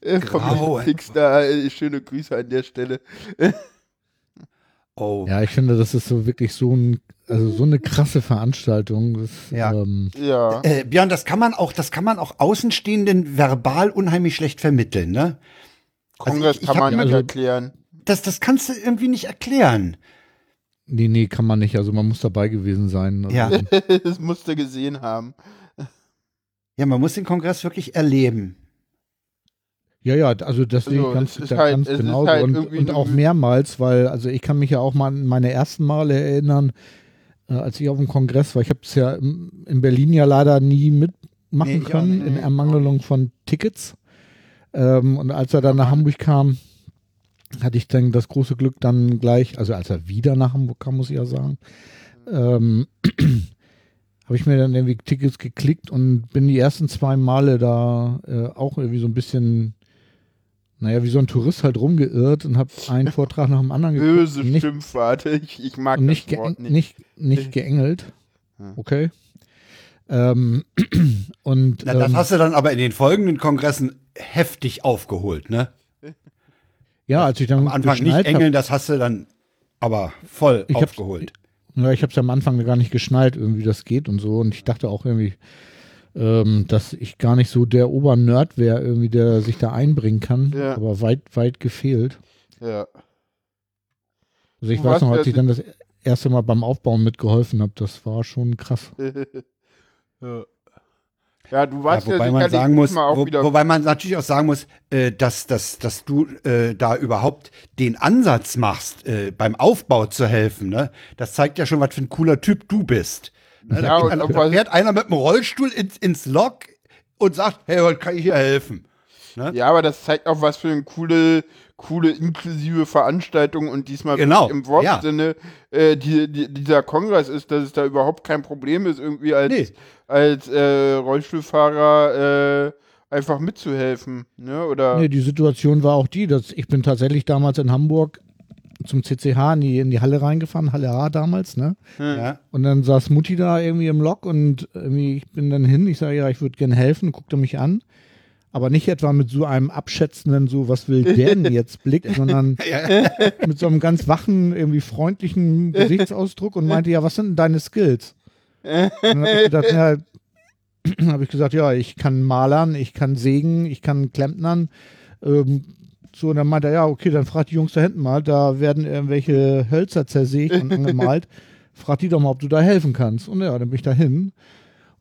äh, vom Fixter. Äh, schöne Grüße an der Stelle. Oh. Ja, ich finde, das ist so wirklich so ein, also so eine krasse Veranstaltung. Das, Ja. Ähm, Ja. Äh, Björn, das kann man auch, das kann man auch Außenstehenden verbal unheimlich schlecht vermitteln, ne? Also Kongress ich- ich kann hab man ja nicht also- erklären. Das, das kannst du irgendwie nicht erklären. nee, nee, kann man nicht. Also man muss dabei gewesen sein. Also, Ja. <laughs> das musste gesehen haben. Ja, man muss den Kongress wirklich erleben. Ja, ja, also das sehe Also, ich ganz, ist da- halt- ganz ist genau. halt und und auch mehrmals, weil, also ich kann mich ja auch mal an meine ersten Male erinnern, äh, als ich auf dem Kongress war. Ich habe es ja im- in Berlin ja leider nie mitmachen Nee, ich können, in Ermangelung von Tickets. Ähm, und als er dann nach Hamburg kam, hatte ich dann das große Glück dann gleich, also als er wieder nach Hamburg kam, muss ich ja sagen, ähm, <clears throat> habe ich mir dann irgendwie Tickets geklickt und bin die ersten zwei Male da äh, auch irgendwie so ein bisschen, naja, wie so ein Tourist halt rumgeirrt und habe einen <laughs> Vortrag nach dem anderen geguckt. Böse Schimpfwarte. Ich, ich mag nicht, das Wort nicht. nicht, nicht geengelt. Okay. Ähm, <clears throat> und Na, das ähm, hast du dann aber in den folgenden Kongressen heftig aufgeholt, ne? ja, als ich dann Am Anfang nicht geschnallt hab- engeln, das hast du dann aber voll Ich aufgeholt. Ja, ich habe es am Anfang gar nicht geschnallt, irgendwie das geht und so. Und ich dachte auch irgendwie, ähm, dass ich gar nicht so der Obernerd wäre, irgendwie, der sich da einbringen kann. Ja. Aber weit, weit gefehlt. Ja. Also ich Du weiß noch, als ich dann das erste Mal beim Aufbauen mitgeholfen habe, das war schon krass. <laughs> ja. ja, du warst ja, wobei man sicherlich sagen muss, wo, wieder wobei man natürlich auch sagen muss, äh, dass, dass, dass du äh, da überhaupt den Ansatz machst, äh, beim Aufbau zu helfen. Ne? Das zeigt ja schon, was für ein cooler Typ du bist. Ne? Ja, da, einer, da fährt einer mit dem Rollstuhl ins, ins Lok und sagt, hey, heute kann ich hier helfen. Ja, aber das zeigt auch, was für eine coole, coole inklusive Veranstaltung und diesmal Genau, wirklich im ja. Wortsinne äh, die, die, dieser Kongress ist, dass es da überhaupt kein Problem ist, irgendwie als, Nee. als äh, Rollstuhlfahrer äh, einfach mitzuhelfen. Ne? Oder Nee, die Situation war auch die, dass ich bin tatsächlich damals in Hamburg zum CCH in die, in die Halle reingefahren, Halle A damals, ne? Ja. Und dann saß Mutti da irgendwie im Lok und irgendwie, ich bin dann hin, ich sage, ja, ich würde gerne helfen, guckte mich an. Aber nicht etwa mit so einem abschätzenden, so, was will der denn <laughs> jetzt Blick, sondern <laughs> mit so einem ganz wachen, irgendwie freundlichen Gesichtsausdruck und meinte, ja, was sind denn deine Skills? Und dann habe ich gedacht, ja, <clears throat> habe ich gesagt, ja, ich kann malern, ich kann sägen, ich kann klempnern. Ähm, so, und dann meinte er, ja, okay, dann frag die Jungs da hinten mal, da werden irgendwelche Hölzer zersägt und angemalt. <laughs> Frag die doch mal, ob du da helfen kannst. Und ja, dann bin ich da hin.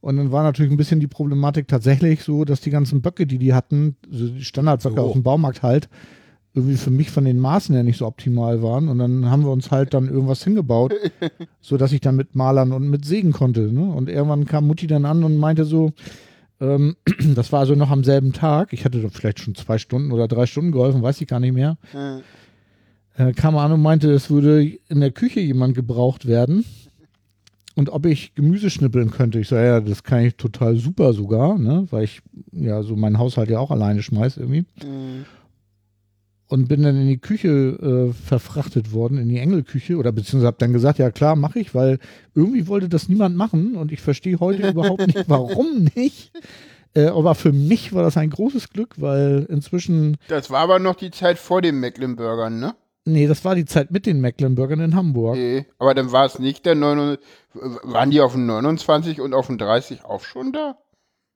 Und dann war natürlich ein bisschen die Problematik tatsächlich so, dass die ganzen Böcke, die die hatten, so die Standardböcke So. aus dem Baumarkt halt, irgendwie für mich von den Maßen her nicht so optimal waren. Und dann haben wir uns halt dann irgendwas hingebaut, <laughs> so dass ich dann mit Malern und mit sägen konnte. Ne? Und irgendwann kam Mutti dann an und meinte so, ähm, <clears throat> das war also noch am selben Tag, ich hatte vielleicht schon zwei Stunden oder drei Stunden geholfen, weiß ich gar nicht mehr, äh, kam an und meinte, es würde in der Küche jemand gebraucht werden und ob ich Gemüse schnippeln könnte. Ich sage, ja, das kann ich total super sogar, ne? weil ich ja so meinen Haushalt ja auch alleine schmeiß irgendwie. mh. Und bin dann in die Küche äh, verfrachtet worden, in die Engelküche oder beziehungsweise habe dann gesagt, ja klar, mache ich, weil irgendwie wollte das niemand machen und ich verstehe heute überhaupt nicht, warum <laughs> nicht. Äh, aber für mich war das ein großes Glück, weil inzwischen, das war aber noch die Zeit vor den Mecklenburgern, ne? Nee, das war die Zeit mit den Mecklenburgern in Hamburg. Nee, aber dann war es nicht der 29, waren die auf dem 29 und auf dem 30 auch schon da?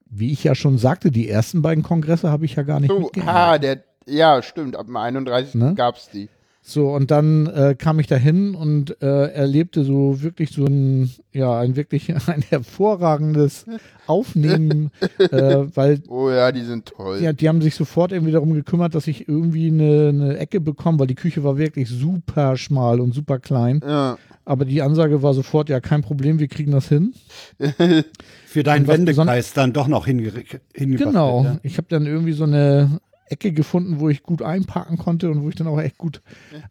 Wie ich ja schon sagte, die ersten beiden Kongresse habe ich ja gar nicht So, mitgemacht. ah, der, ja, stimmt, ab dem 31 Ne? gab's die. So, und dann äh, kam ich da hin und äh, erlebte so wirklich so ein, ja, ein wirklich <laughs> ein hervorragendes Aufnehmen, <laughs> äh, weil Oh ja, die sind toll. ja, die haben sich sofort irgendwie darum gekümmert, dass ich irgendwie eine, eine Ecke bekomme, weil die Küche war wirklich super schmal und super klein. Ja. Aber die Ansage war sofort, ja, kein Problem, wir kriegen das hin. <laughs> Für deinen Wendekreis dann doch noch hinge hingebracht Genau. wird, Ich habe dann irgendwie so eine Ecke gefunden, wo ich gut einparken konnte und wo ich dann auch echt gut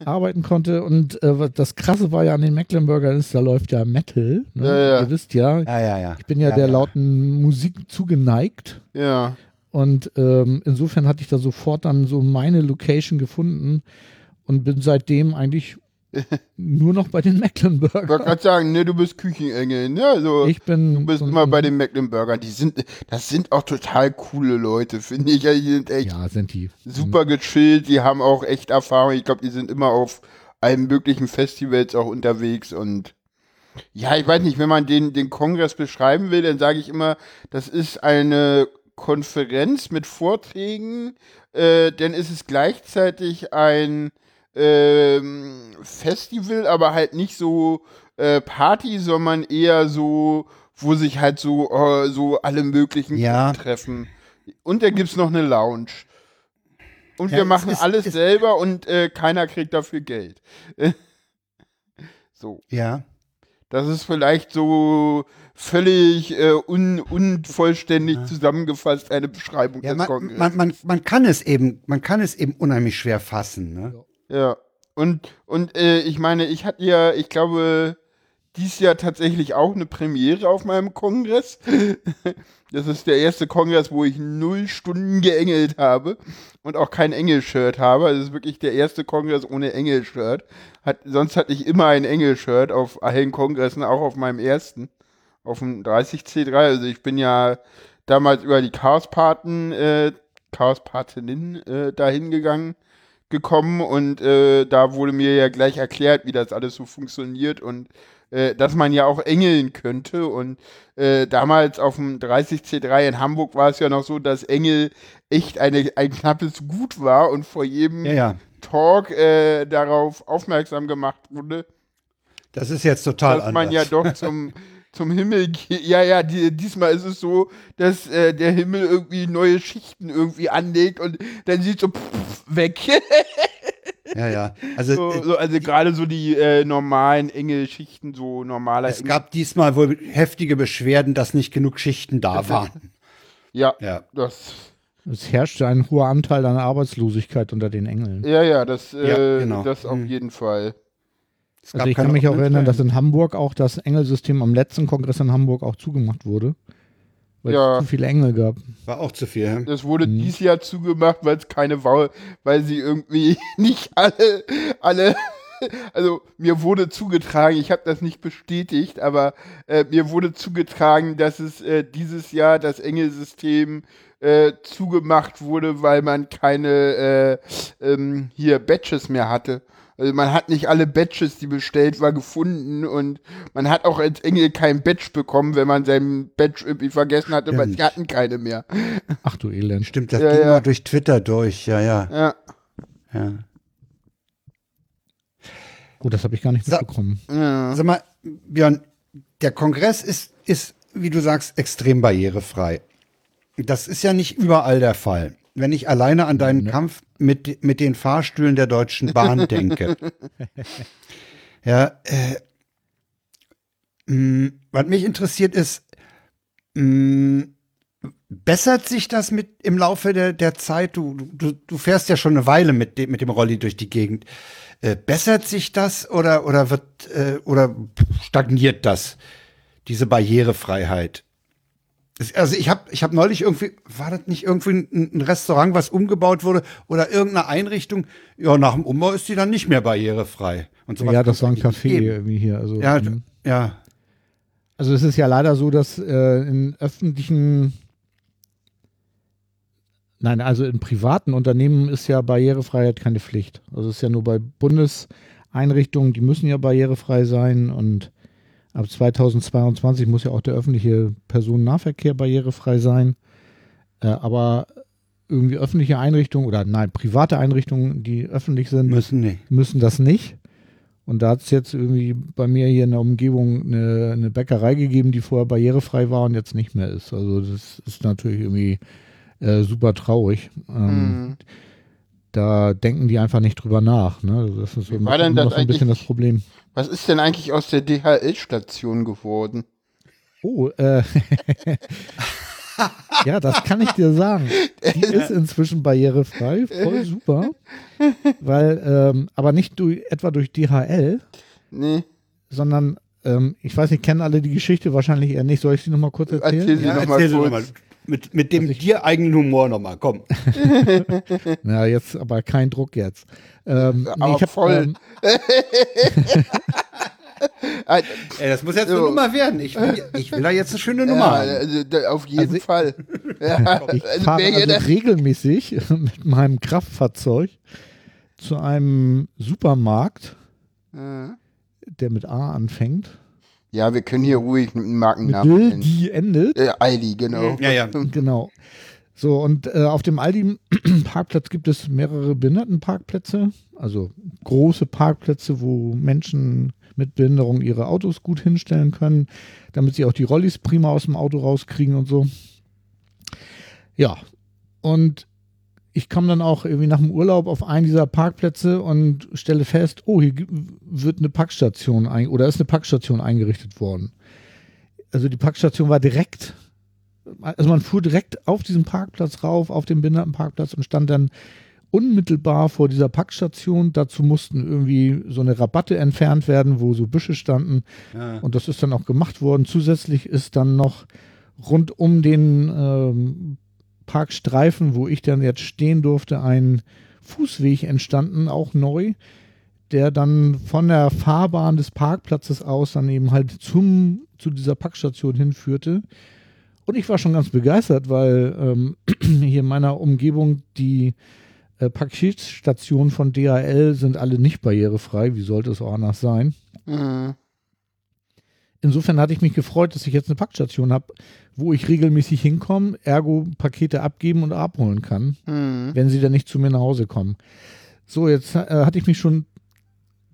arbeiten konnte. Und äh, das Krasse war ja an den Mecklenburgern ist, da läuft ja Metal. Ne? Ja, ja. Ihr wisst ja, Ja, ja, ja. ich bin ja, der lauten Musik zugeneigt. Ja. Und ähm, insofern hatte ich da sofort dann so meine Location gefunden und bin seitdem eigentlich nur noch bei den Ich wollte Mecklenburgern. gerade sagen, ne, du bist Küchenengel, ne? Also, Ich bin du bist so immer bei den Mecklenburgern. Die sind, das sind auch total coole Leute, finde ich. Ja, die sind echt Ja, sind die. super gechillt, die haben auch echt Erfahrung. Ich glaube, die sind immer auf allen möglichen Festivals auch unterwegs und ja, ich weiß nicht, wenn man den, den Kongress beschreiben will, dann sage ich immer, das ist eine Konferenz mit Vorträgen, äh, dann ist es gleichzeitig ein ähm, Festival, aber halt nicht so äh, Party, sondern eher so, wo sich halt so, äh, so alle möglichen Ja. treffen. Und dann gibt's noch eine Lounge. Und Ja, wir es machen ist- alles es- selber und äh, keiner kriegt dafür Geld. <laughs> so. Ja. Das ist vielleicht so völlig äh, un, unvollständig zusammengefasst eine Beschreibung Ja, des man, Kongresses. man, man, man kann es eben, man kann es eben unheimlich schwer fassen. Ne? Ja. Und, und äh, ich meine, ich hatte ja, ich glaube, dies Jahr tatsächlich auch eine Premiere auf meinem Kongress. <laughs> Das ist der erste Kongress, wo ich null Stunden geengelt habe und auch kein Engel-Shirt habe. Also das ist wirklich der erste Kongress ohne Engel-Shirt. Hat, sonst hatte ich immer ein Engel-Shirt auf allen Kongressen, auch auf meinem ersten, auf dem 30C3. Also ich bin ja damals über die Chaos-Paten, äh, Chaos-Patinnen äh, dahin gegangen gekommen und äh, da wurde mir ja gleich erklärt, wie das alles so funktioniert und äh, dass man ja auch engeln könnte. Und äh, damals auf dem 30C3 in Hamburg war es ja noch so, dass Engel echt eine, ein knappes Gut war und vor jedem Ja, ja. Talk äh, darauf aufmerksam gemacht wurde, Das ist jetzt total dass anders. man ja doch zum, zum Himmel geht. Ja, ja, die, diesmal ist es so, dass äh, der Himmel irgendwie neue Schichten irgendwie anlegt und dann sieht so pff, weg. <laughs> ja, ja. Also so, äh, so, also gerade so die äh, normalen Engelschichten, so normaler es gab diesmal wohl heftige Beschwerden, dass nicht genug Schichten da waren. Ja, Ja. das. Es herrschte ein hoher Anteil an Arbeitslosigkeit unter den Engeln. Ja, ja, das, äh, Ja, genau. das auf Mhm. jeden Fall. Es Also gab ich kann mich auch erinnern, dass in Hamburg auch das Engelsystem am letzten Kongress in Hamburg auch zugemacht wurde. Weil Ja. es zu viele Engel gab. war auch zu viel. ja? Das wurde Mhm. dieses Jahr zugemacht, weil es keine war, weil sie irgendwie <laughs> nicht alle, alle, also mir wurde zugetragen, ich habe das nicht bestätigt, aber äh, mir wurde zugetragen, dass es äh, dieses Jahr das Engelsystem äh, zugemacht wurde, weil man keine äh, ähm, hier Batches mehr hatte. Also man hat nicht alle Batches, die bestellt war, gefunden und man hat auch als Engel kein Badge bekommen, wenn man seinen Badge irgendwie vergessen hatte, weil sie hatten keine mehr. Ach du Elend. Stimmt, das Ja, ging ja. mal durch Twitter durch. Ja, ja. Ja. ja. Oh, das habe ich gar nicht mitbekommen. ja. Sag mal, Björn, der Kongress ist, ist, wie du sagst, extrem barrierefrei. Das ist ja nicht überall der Fall. Wenn ich alleine an deinen Kampf mit, mit den Fahrstühlen der Deutschen Bahn <laughs> denke. <laughs> ja, äh, mh, was mich interessiert ist, mh, bessert sich das mit im Laufe der, der Zeit? Du, du, du fährst ja schon eine Weile mit dem, mit dem Rolli durch die Gegend. Äh, bessert sich das oder, oder wird, äh, oder stagniert das? Diese Barrierefreiheit? Also ich habe ich hab neulich irgendwie, war das nicht irgendwie ein, ein Restaurant, was umgebaut wurde oder irgendeine Einrichtung? Ja, nach dem Umbau ist die dann nicht mehr barrierefrei. Und ja, das war ein Café irgendwie hier. Also, Ja, mhm. ja, also es ist ja leider so, dass äh, in öffentlichen, nein, also in privaten Unternehmen ist ja Barrierefreiheit keine Pflicht. Also es ist ja nur bei Bundeseinrichtungen, die müssen ja barrierefrei sein und ab 2022 muss ja auch der öffentliche Personennahverkehr barrierefrei sein. Äh, aber irgendwie öffentliche Einrichtungen oder nein, private Einrichtungen, die öffentlich sind, müssen nicht. müssen das nicht. Und da hat es jetzt irgendwie bei mir hier in der Umgebung eine, eine Bäckerei gegeben, die vorher barrierefrei war und jetzt nicht mehr ist. Also das ist natürlich irgendwie äh, super traurig. Ähm, Mhm. Da denken die einfach nicht drüber nach. Ne? Das ist so, war denn immer das so ein bisschen eigentlich- das Problem. Was ist denn eigentlich aus der DHL-Station geworden? Oh, äh, <laughs> ja, das kann ich dir sagen. Die <laughs> ist inzwischen barrierefrei, voll super. Weil, ähm, aber nicht durch, etwa durch DHL, Nee, sondern ähm, ich weiß nicht, kennen alle die Geschichte wahrscheinlich eher nicht. Soll ich sie nochmal kurz erzählen? Erzähl sie Ja, noch mal erzähl kurz. mal. Mit, mit dem dir eigenen Humor nochmal, komm. <laughs> Na, jetzt aber kein Druck jetzt. Ähm, Aber ich hab, voll. Ähm, <laughs> Ey, das muss jetzt So. eine Nummer werden. Ich will, ich will da jetzt eine schöne Nummer ja, also, auf jeden Also- Fall. <laughs> Ja, ich also, fahre also regelmäßig mit meinem Kraftfahrzeug zu einem Supermarkt, Ja. der mit A anfängt, ja, wir können hier ruhig einen Markennamen Dill, nennen. die endet. Äh, Aldi, genau. Ja, ja. <laughs> Genau. So, und äh, auf dem Aldi-Parkplatz <clears throat> gibt es mehrere Behindertenparkplätze, also große Parkplätze, wo Menschen mit Behinderung ihre Autos gut hinstellen können, damit sie auch die Rollis prima aus dem Auto rauskriegen und so. Ja, und ich komme dann auch irgendwie nach dem Urlaub auf einen dieser Parkplätze und stelle fest, oh, hier wird eine Packstation ein oder ist eine Packstation eingerichtet worden. Also die Packstation war direkt also man fuhr direkt auf diesen Parkplatz rauf, auf den Behindertenparkplatz und stand dann unmittelbar vor dieser Packstation. Dazu mussten irgendwie so eine Rabatte entfernt werden, wo so Büsche standen. Ja. Und das ist dann auch gemacht worden. Zusätzlich ist dann noch rund um den ähm, Parkstreifen, wo ich dann jetzt stehen durfte, ein Fußweg entstanden, auch neu, der dann von der Fahrbahn des Parkplatzes aus dann eben halt zum, zu dieser Packstation hinführte. Und ich war schon ganz begeistert, weil ähm, <clears throat> hier in meiner Umgebung die äh, Paketstationen von DHL sind alle nicht barrierefrei. Wie sollte es auch anders sein? Mhm. Insofern hatte ich mich gefreut, dass ich jetzt eine Packstation habe, wo ich regelmäßig hinkomme, ergo Pakete abgeben und abholen kann, Mhm. wenn sie dann nicht zu mir nach Hause kommen. So, jetzt äh, hatte ich mich schon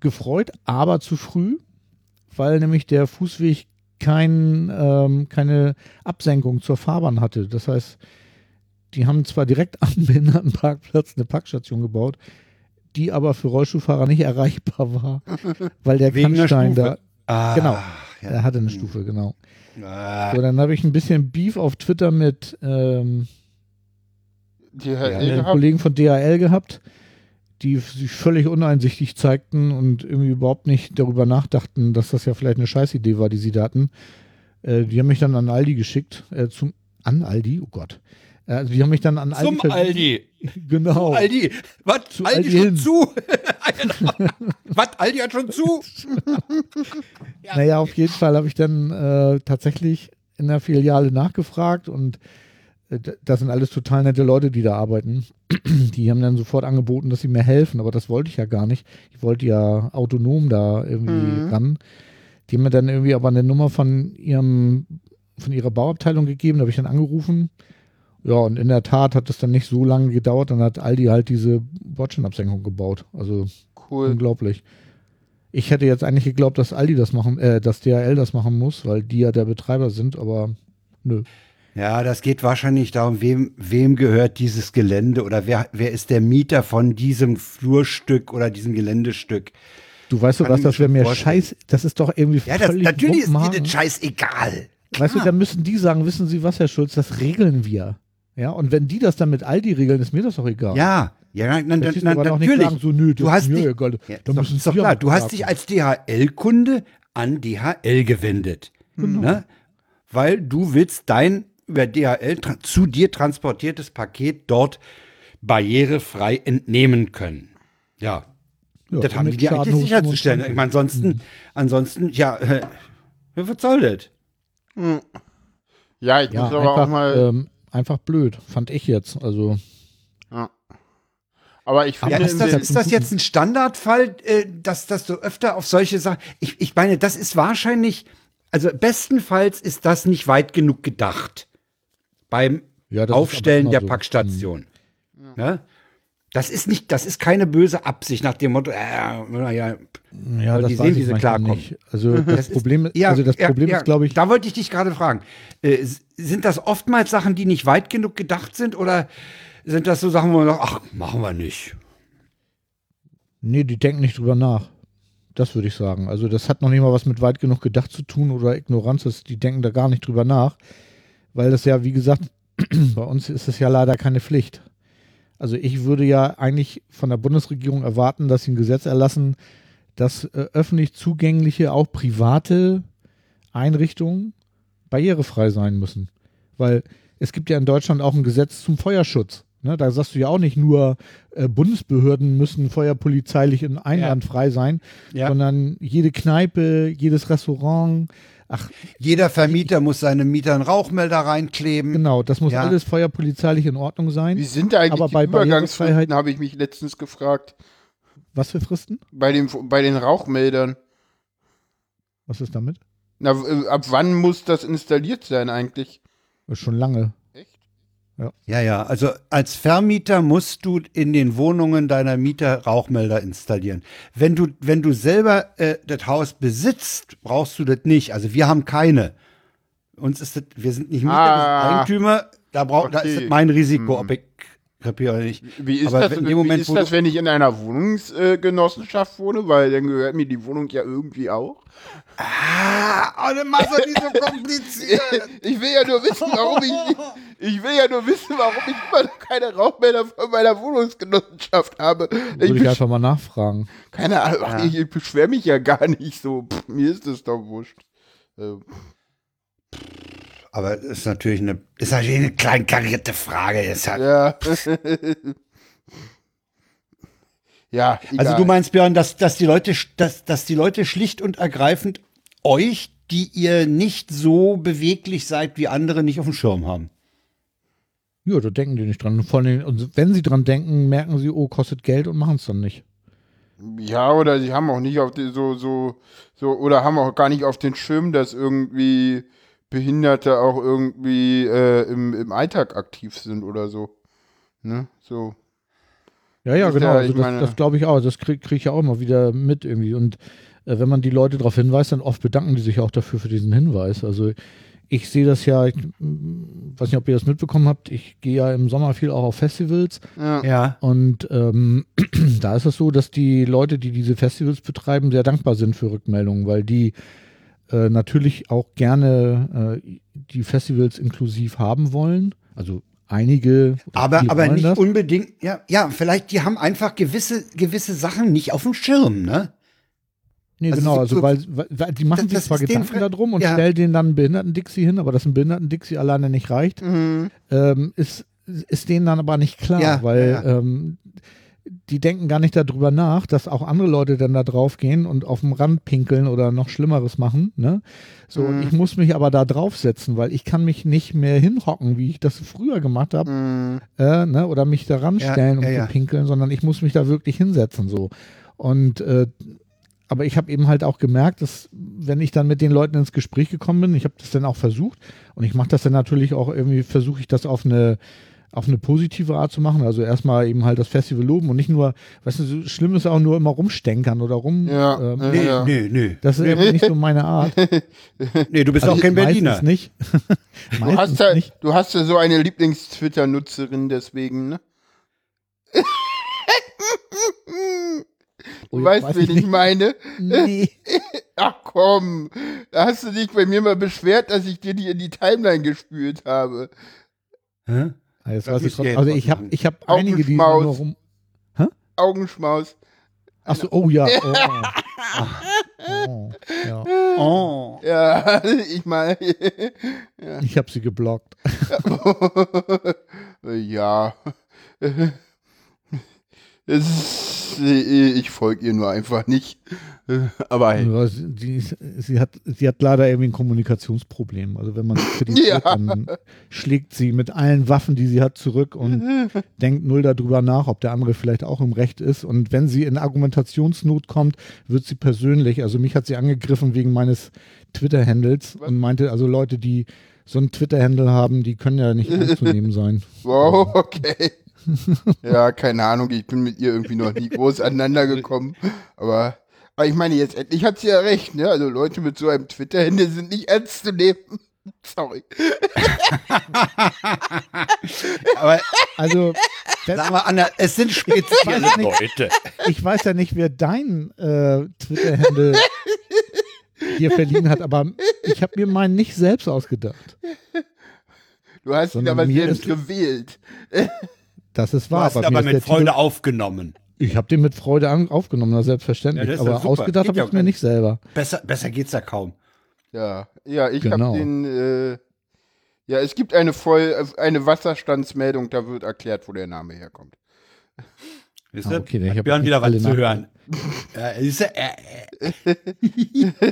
gefreut, aber zu früh, weil nämlich der Fußweg kein, ähm, keine Absenkung zur Fahrbahn hatte. Das heißt, die haben zwar direkt am <laughs> Behindertenparkplatz eine Packstation gebaut, die aber für Rollstuhlfahrer nicht erreichbar war, <laughs> weil der Wegen der Kannstein Stufe. da, Ah, Genau. Ja. er hatte eine Stufe, genau. Ah, So, dann habe ich ein bisschen Beef auf Twitter mit ähm, Die Ja, HL den gehabt. Kollegen von DHL gehabt, die sich völlig uneinsichtig zeigten und irgendwie überhaupt nicht darüber nachdachten, dass das ja vielleicht eine Scheißidee war, die sie da hatten. Äh, die haben mich dann an Aldi geschickt, äh, zum an Aldi, oh Gott. Also die haben mich dann an Aldi Zum. Aldi. <laughs> Genau. Aldi. Was? Zu Aldi, Aldi schon hin. zu? <laughs> Was? Aldi hat schon zu? <laughs> Naja, auf jeden Fall habe ich dann äh, tatsächlich in der Filiale nachgefragt und äh, das sind alles total nette Leute, die da arbeiten. <clears throat> Die haben dann sofort angeboten, dass sie mir helfen, aber das wollte ich ja gar nicht. Ich wollte ja autonom da irgendwie Mhm. ran. Die haben mir dann irgendwie aber eine Nummer von ihrem, von ihrer Bauabteilung gegeben, da habe ich dann angerufen. Ja, und in der Tat hat es dann nicht so lange gedauert, dann hat Aldi halt diese Bordsteinabsenkung gebaut. Also Cool. Unglaublich. Ich hätte jetzt eigentlich geglaubt, dass Aldi das machen, äh, dass DHL das machen muss, weil die ja der Betreiber sind, aber nö. Ja, das geht wahrscheinlich darum, wem, wem gehört dieses Gelände oder wer, wer ist der Mieter von diesem Flurstück oder diesem Geländestück. Du weißt doch was, mir das wäre mir scheiß, das ist doch irgendwie Ja, das, natürlich ist dir Wumpenhagen. das scheißegal. Weißt du, dann müssen die sagen, wissen Sie was, Herr Schulz, das regeln wir. Ja, und wenn die das dann mit Aldi regeln, ist mir das doch egal. Ja, ja, na, aber doch nicht natürlich. sagen, so, nö, das du hast dich, egal. ja, doch, doch klar, du hast dich als DHL-Kunde an DHL gewendet. Genau. Ne? Weil du willst dein über DHL zu dir transportiertes Paket dort barrierefrei entnehmen können. Ja, Ja, das haben die dir eigentlich sicherzustellen. Ich 25. meine, ansonsten, ansonsten, ja, äh, was soll das? Mhm. Ja, ich Ja, muss aber einfach, auch mal. ähm, einfach blöd, fand ich jetzt. Also, ja. Aber ich finde, Ja, ist das, ist das jetzt ein Standardfall, äh, dass, dass du öfter auf solche Sachen. Ich, ich meine, das ist wahrscheinlich, also bestenfalls ist das nicht weit genug gedacht beim Ja, Aufstellen der so. Packstation. Ne? Das ist nicht, das ist keine böse Absicht nach dem Motto, äh, naja, ja, Aber das die sehen, wie sie klarkommen. nicht. Also, das, Das ist- Problem, ja, also das Problem ist, glaube ich, Da wollte ich dich gerade fragen. Äh, sind das oftmals Sachen, die nicht weit genug gedacht sind oder sind das so Sachen, wo man sagt, ach, machen wir nicht? Nee, die denken nicht drüber nach. Das würde ich sagen. Also das hat noch nicht mal was mit weit genug gedacht zu tun oder Ignoranz. Das, die denken da gar nicht drüber nach. Weil das ja, wie gesagt, <clears throat> bei uns ist es ja leider keine Pflicht. Also ich würde ja eigentlich von der Bundesregierung erwarten, dass sie ein Gesetz erlassen, dass äh, öffentlich zugängliche, auch private Einrichtungen barrierefrei sein müssen. Weil es gibt ja in Deutschland auch ein Gesetz zum Feuerschutz. Ne, da sagst du ja auch nicht nur, äh, Bundesbehörden müssen feuerpolizeilich in einwandfrei sein, Ja. sondern jede Kneipe, jedes Restaurant, ach Jeder Vermieter muss seinem Mieter einen Rauchmelder reinkleben. genau, das muss Ja. alles feuerpolizeilich in Ordnung sein. wie sind da eigentlich aber die bei Übergangsfristen, habe ich mich letztens gefragt. Was für Fristen? Bei, dem, bei den Rauchmeldern. Was ist damit? Na, ab wann muss das installiert sein eigentlich? Schon lange. Echt? Ja, ja. Also als Vermieter musst du in den Wohnungen deiner Mieter Rauchmelder installieren. Wenn du, wenn du selber äh, das Haus besitzt, brauchst du das nicht. Also wir haben keine. Uns ist das, wir sind nicht Mieter, Ah. sind Eigentümer. Da, brauch, da ist Okay. das mein Risiko, Hm. ob ich kapiere nicht. Wie ist, Aber das, in dem Moment, wie ist das, wenn ich in einer Wohnungsgenossenschaft wohne? Weil dann gehört mir die Wohnung ja irgendwie auch. Ah, oh, dann machst du nicht so <laughs> kompliziert. Ich will ja nur wissen, warum ich nicht, ich will ja nur wissen, warum ich immer noch keine Rauchmelder von meiner Wohnungsgenossenschaft habe. Ich Würde ich besch- einfach mal nachfragen. keine Ahnung, Ja. ich, ich beschwere mich ja gar nicht so. Pff, mir ist das doch wurscht. Äh, Aber das ist natürlich eine, ist natürlich eine kleinkarierte Frage. Ist halt, ja. <laughs> ja, egal. Also du meinst, Björn, dass, dass, die Leute, dass, dass die Leute schlicht und ergreifend euch, die ihr nicht so beweglich seid wie andere, nicht auf dem Schirm haben. Ja, da denken die nicht dran. Vor allem, und wenn sie dran denken, merken sie, oh, kostet Geld und machen es dann nicht. Ja, oder sie haben auch nicht auf die, so, so, so, oder haben auch gar nicht auf den Schirm, dass irgendwie Behinderte auch irgendwie äh, im, im Alltag aktiv sind oder so. Ne? So. Ja, ja, genau. ja, also ich das, meine- das glaube ich auch. Das kriege krieg ich ja auch immer wieder mit irgendwie. Und äh, wenn man die Leute darauf hinweist, dann oft bedanken die sich auch dafür für diesen Hinweis. Also ich sehe das ja, ich mm, weiß nicht, ob ihr das mitbekommen habt, ich gehe ja im Sommer viel auch auf Festivals Ja. Ja. und ähm, <clears throat> da ist es so, dass die Leute, die diese Festivals betreiben, sehr dankbar sind für Rückmeldungen, weil die äh, natürlich auch gerne äh, die Festivals inklusiv haben wollen. Also einige. Aber, aber nicht das. unbedingt, ja, ja, vielleicht, die haben einfach gewisse, gewisse Sachen nicht auf dem Schirm, ne? Nee, Also genau, so- also so- weil, weil, die machen Das- sich das zwar Gedanken darum und ja. stellen denen dann einen Behinderten-Dixie hin, aber dass ein Behinderten-Dixie alleine nicht reicht, Mhm. ähm, ist, ist denen dann aber nicht klar, Ja, weil ja. Ähm, die denken gar nicht darüber nach, dass auch andere Leute dann da drauf gehen und auf dem Rand pinkeln oder noch Schlimmeres machen. Ne? So, Mhm. ich muss mich aber da draufsetzen, weil ich kann mich nicht mehr hinhocken, wie ich das früher gemacht habe, Mhm. äh, ne? oder mich da ranstellen Ja, und ja, pinkeln, sondern ich muss mich da wirklich hinsetzen so. Und äh, aber ich habe eben halt auch gemerkt, dass wenn ich dann mit den Leuten ins Gespräch gekommen bin, ich habe das dann auch versucht und ich mache das dann natürlich auch irgendwie, versuche ich das auf eine auf eine positive Art zu machen. Also erstmal eben halt das Festival loben und nicht nur, weißt du, so schlimm ist auch nur immer rumstänkern oder rum. Ja, ähm, ja. Nee, nee, nee. Das ist eben nicht so meine Art. <laughs> Nee, du bist Also auch kein meistens Berliner. nicht. <laughs> Du hast, ja, nicht. du hast ja so eine Lieblings-Twitter-Nutzerin deswegen, ne? Du Oh, weißt, weiß wen ich ich nicht. meine? Nee. <laughs> Ach komm, da hast du dich bei mir mal beschwert, dass ich dir die in die Timeline gespült habe. Hä? Ah, Das weiß ich Also ich habe ich hab einige, die Augenschmaus. nur rum. Augenschmaus. Achso, oh ja. Oh. oh. <laughs> Ja. Oh. Ja, <laughs> ich meine. <laughs> Ich habe sie geblockt. ja. Es ist, ich folge ihr nur einfach nicht. Aber hey. Ja, sie, sie, hat, sie hat leider irgendwie ein Kommunikationsproblem. Also wenn man sie <laughs> kritisiert, Ja. dann schlägt sie mit allen Waffen, die sie hat, zurück und <laughs> denkt null darüber nach, ob der andere vielleicht auch im Recht ist. Und wenn sie in Argumentationsnot kommt, wird sie persönlich, also mich hat sie angegriffen wegen meines Twitter-Handles und meinte, also Leute, die so einen Twitter-Handle haben, die können ja nicht <laughs> anzunehmen sein. Wow, okay. Ja, keine Ahnung, ich bin mit ihr irgendwie noch nie groß aneinander gekommen. Aber, aber ich meine, jetzt endlich hat sie ja recht, ne? Also Leute mit so einem Twitter-Hände sind nicht ernst zu nehmen. <laughs> Sorry. Aber Also, sag mal, Anna, es sind spezielle nicht. Leute. ich weiß ja nicht, wer dein äh, Twitter-Handle hier verliehen hat, aber ich habe mir meinen nicht selbst ausgedacht. Du hast ihn aber mir selbst ist- gewählt. Das ist Du wahr. hast ihn mir aber ist mit Freude Titel- aufgenommen. Ich habe den mit Freude an, aufgenommen, na, selbstverständlich. Ja, ja aber super. ausgedacht habe ja ich es mir nicht selber. Besser, besser geht's ja kaum. Ja, ja, ich Genau. habe den. Äh, ja, es gibt eine voll eine Wasserstandsmeldung, da wird erklärt, wo der Name herkommt. Wisst Ah, ihr? okay, ich Björn nicht wieder was alle zu hören. Ja, ist er, er,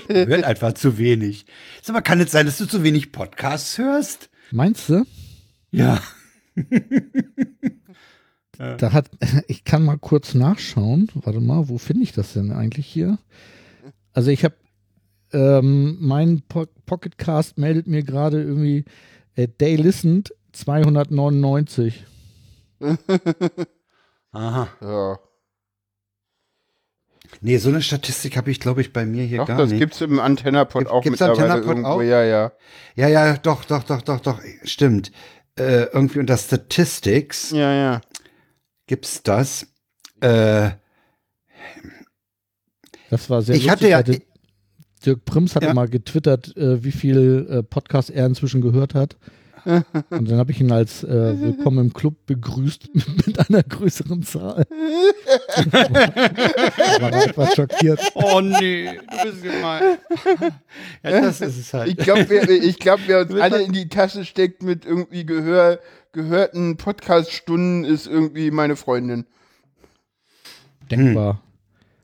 er hört einfach zu wenig. Sag mal, kann es sein, dass du zu wenig Podcasts hörst? Meinst du? Ja. <laughs> Da hat, <laughs> ich kann mal kurz nachschauen. Warte mal, wo finde ich das denn eigentlich hier? Also ich habe, ähm, mein po Pocketcast meldet mir gerade irgendwie, äh, Day Listened 299. <laughs> Aha. Ja. Nee, so eine Statistik habe ich, glaube ich, bei mir hier Doch, gar das nicht. gibt's im Antennapod Gibt- auch gibt's mittlerweile Antennapod irgendwo. auch? Ja, ja. Ja, ja, doch, doch, doch, doch, doch, stimmt. Äh, irgendwie unter Statistics. Ja, ja. Gibt's das. Äh, Das war sehr Ich lustig. hatte ja- hatte- Dirk Prims hat Ja. mal getwittert, äh, wie viel äh, Podcast er inzwischen gehört hat. <laughs> Und dann habe ich ihn als äh, Willkommen im Club begrüßt <laughs> mit einer größeren Zahl. <laughs> war er etwas schockiert. oh nee, du bist gemein. ja, das ist es halt. Ich glaube, ich glaub, wer uns alle in die Tasche steckt mit irgendwie Gehör, gehörten Podcast-Stunden, ist irgendwie meine Freundin. Denkbar.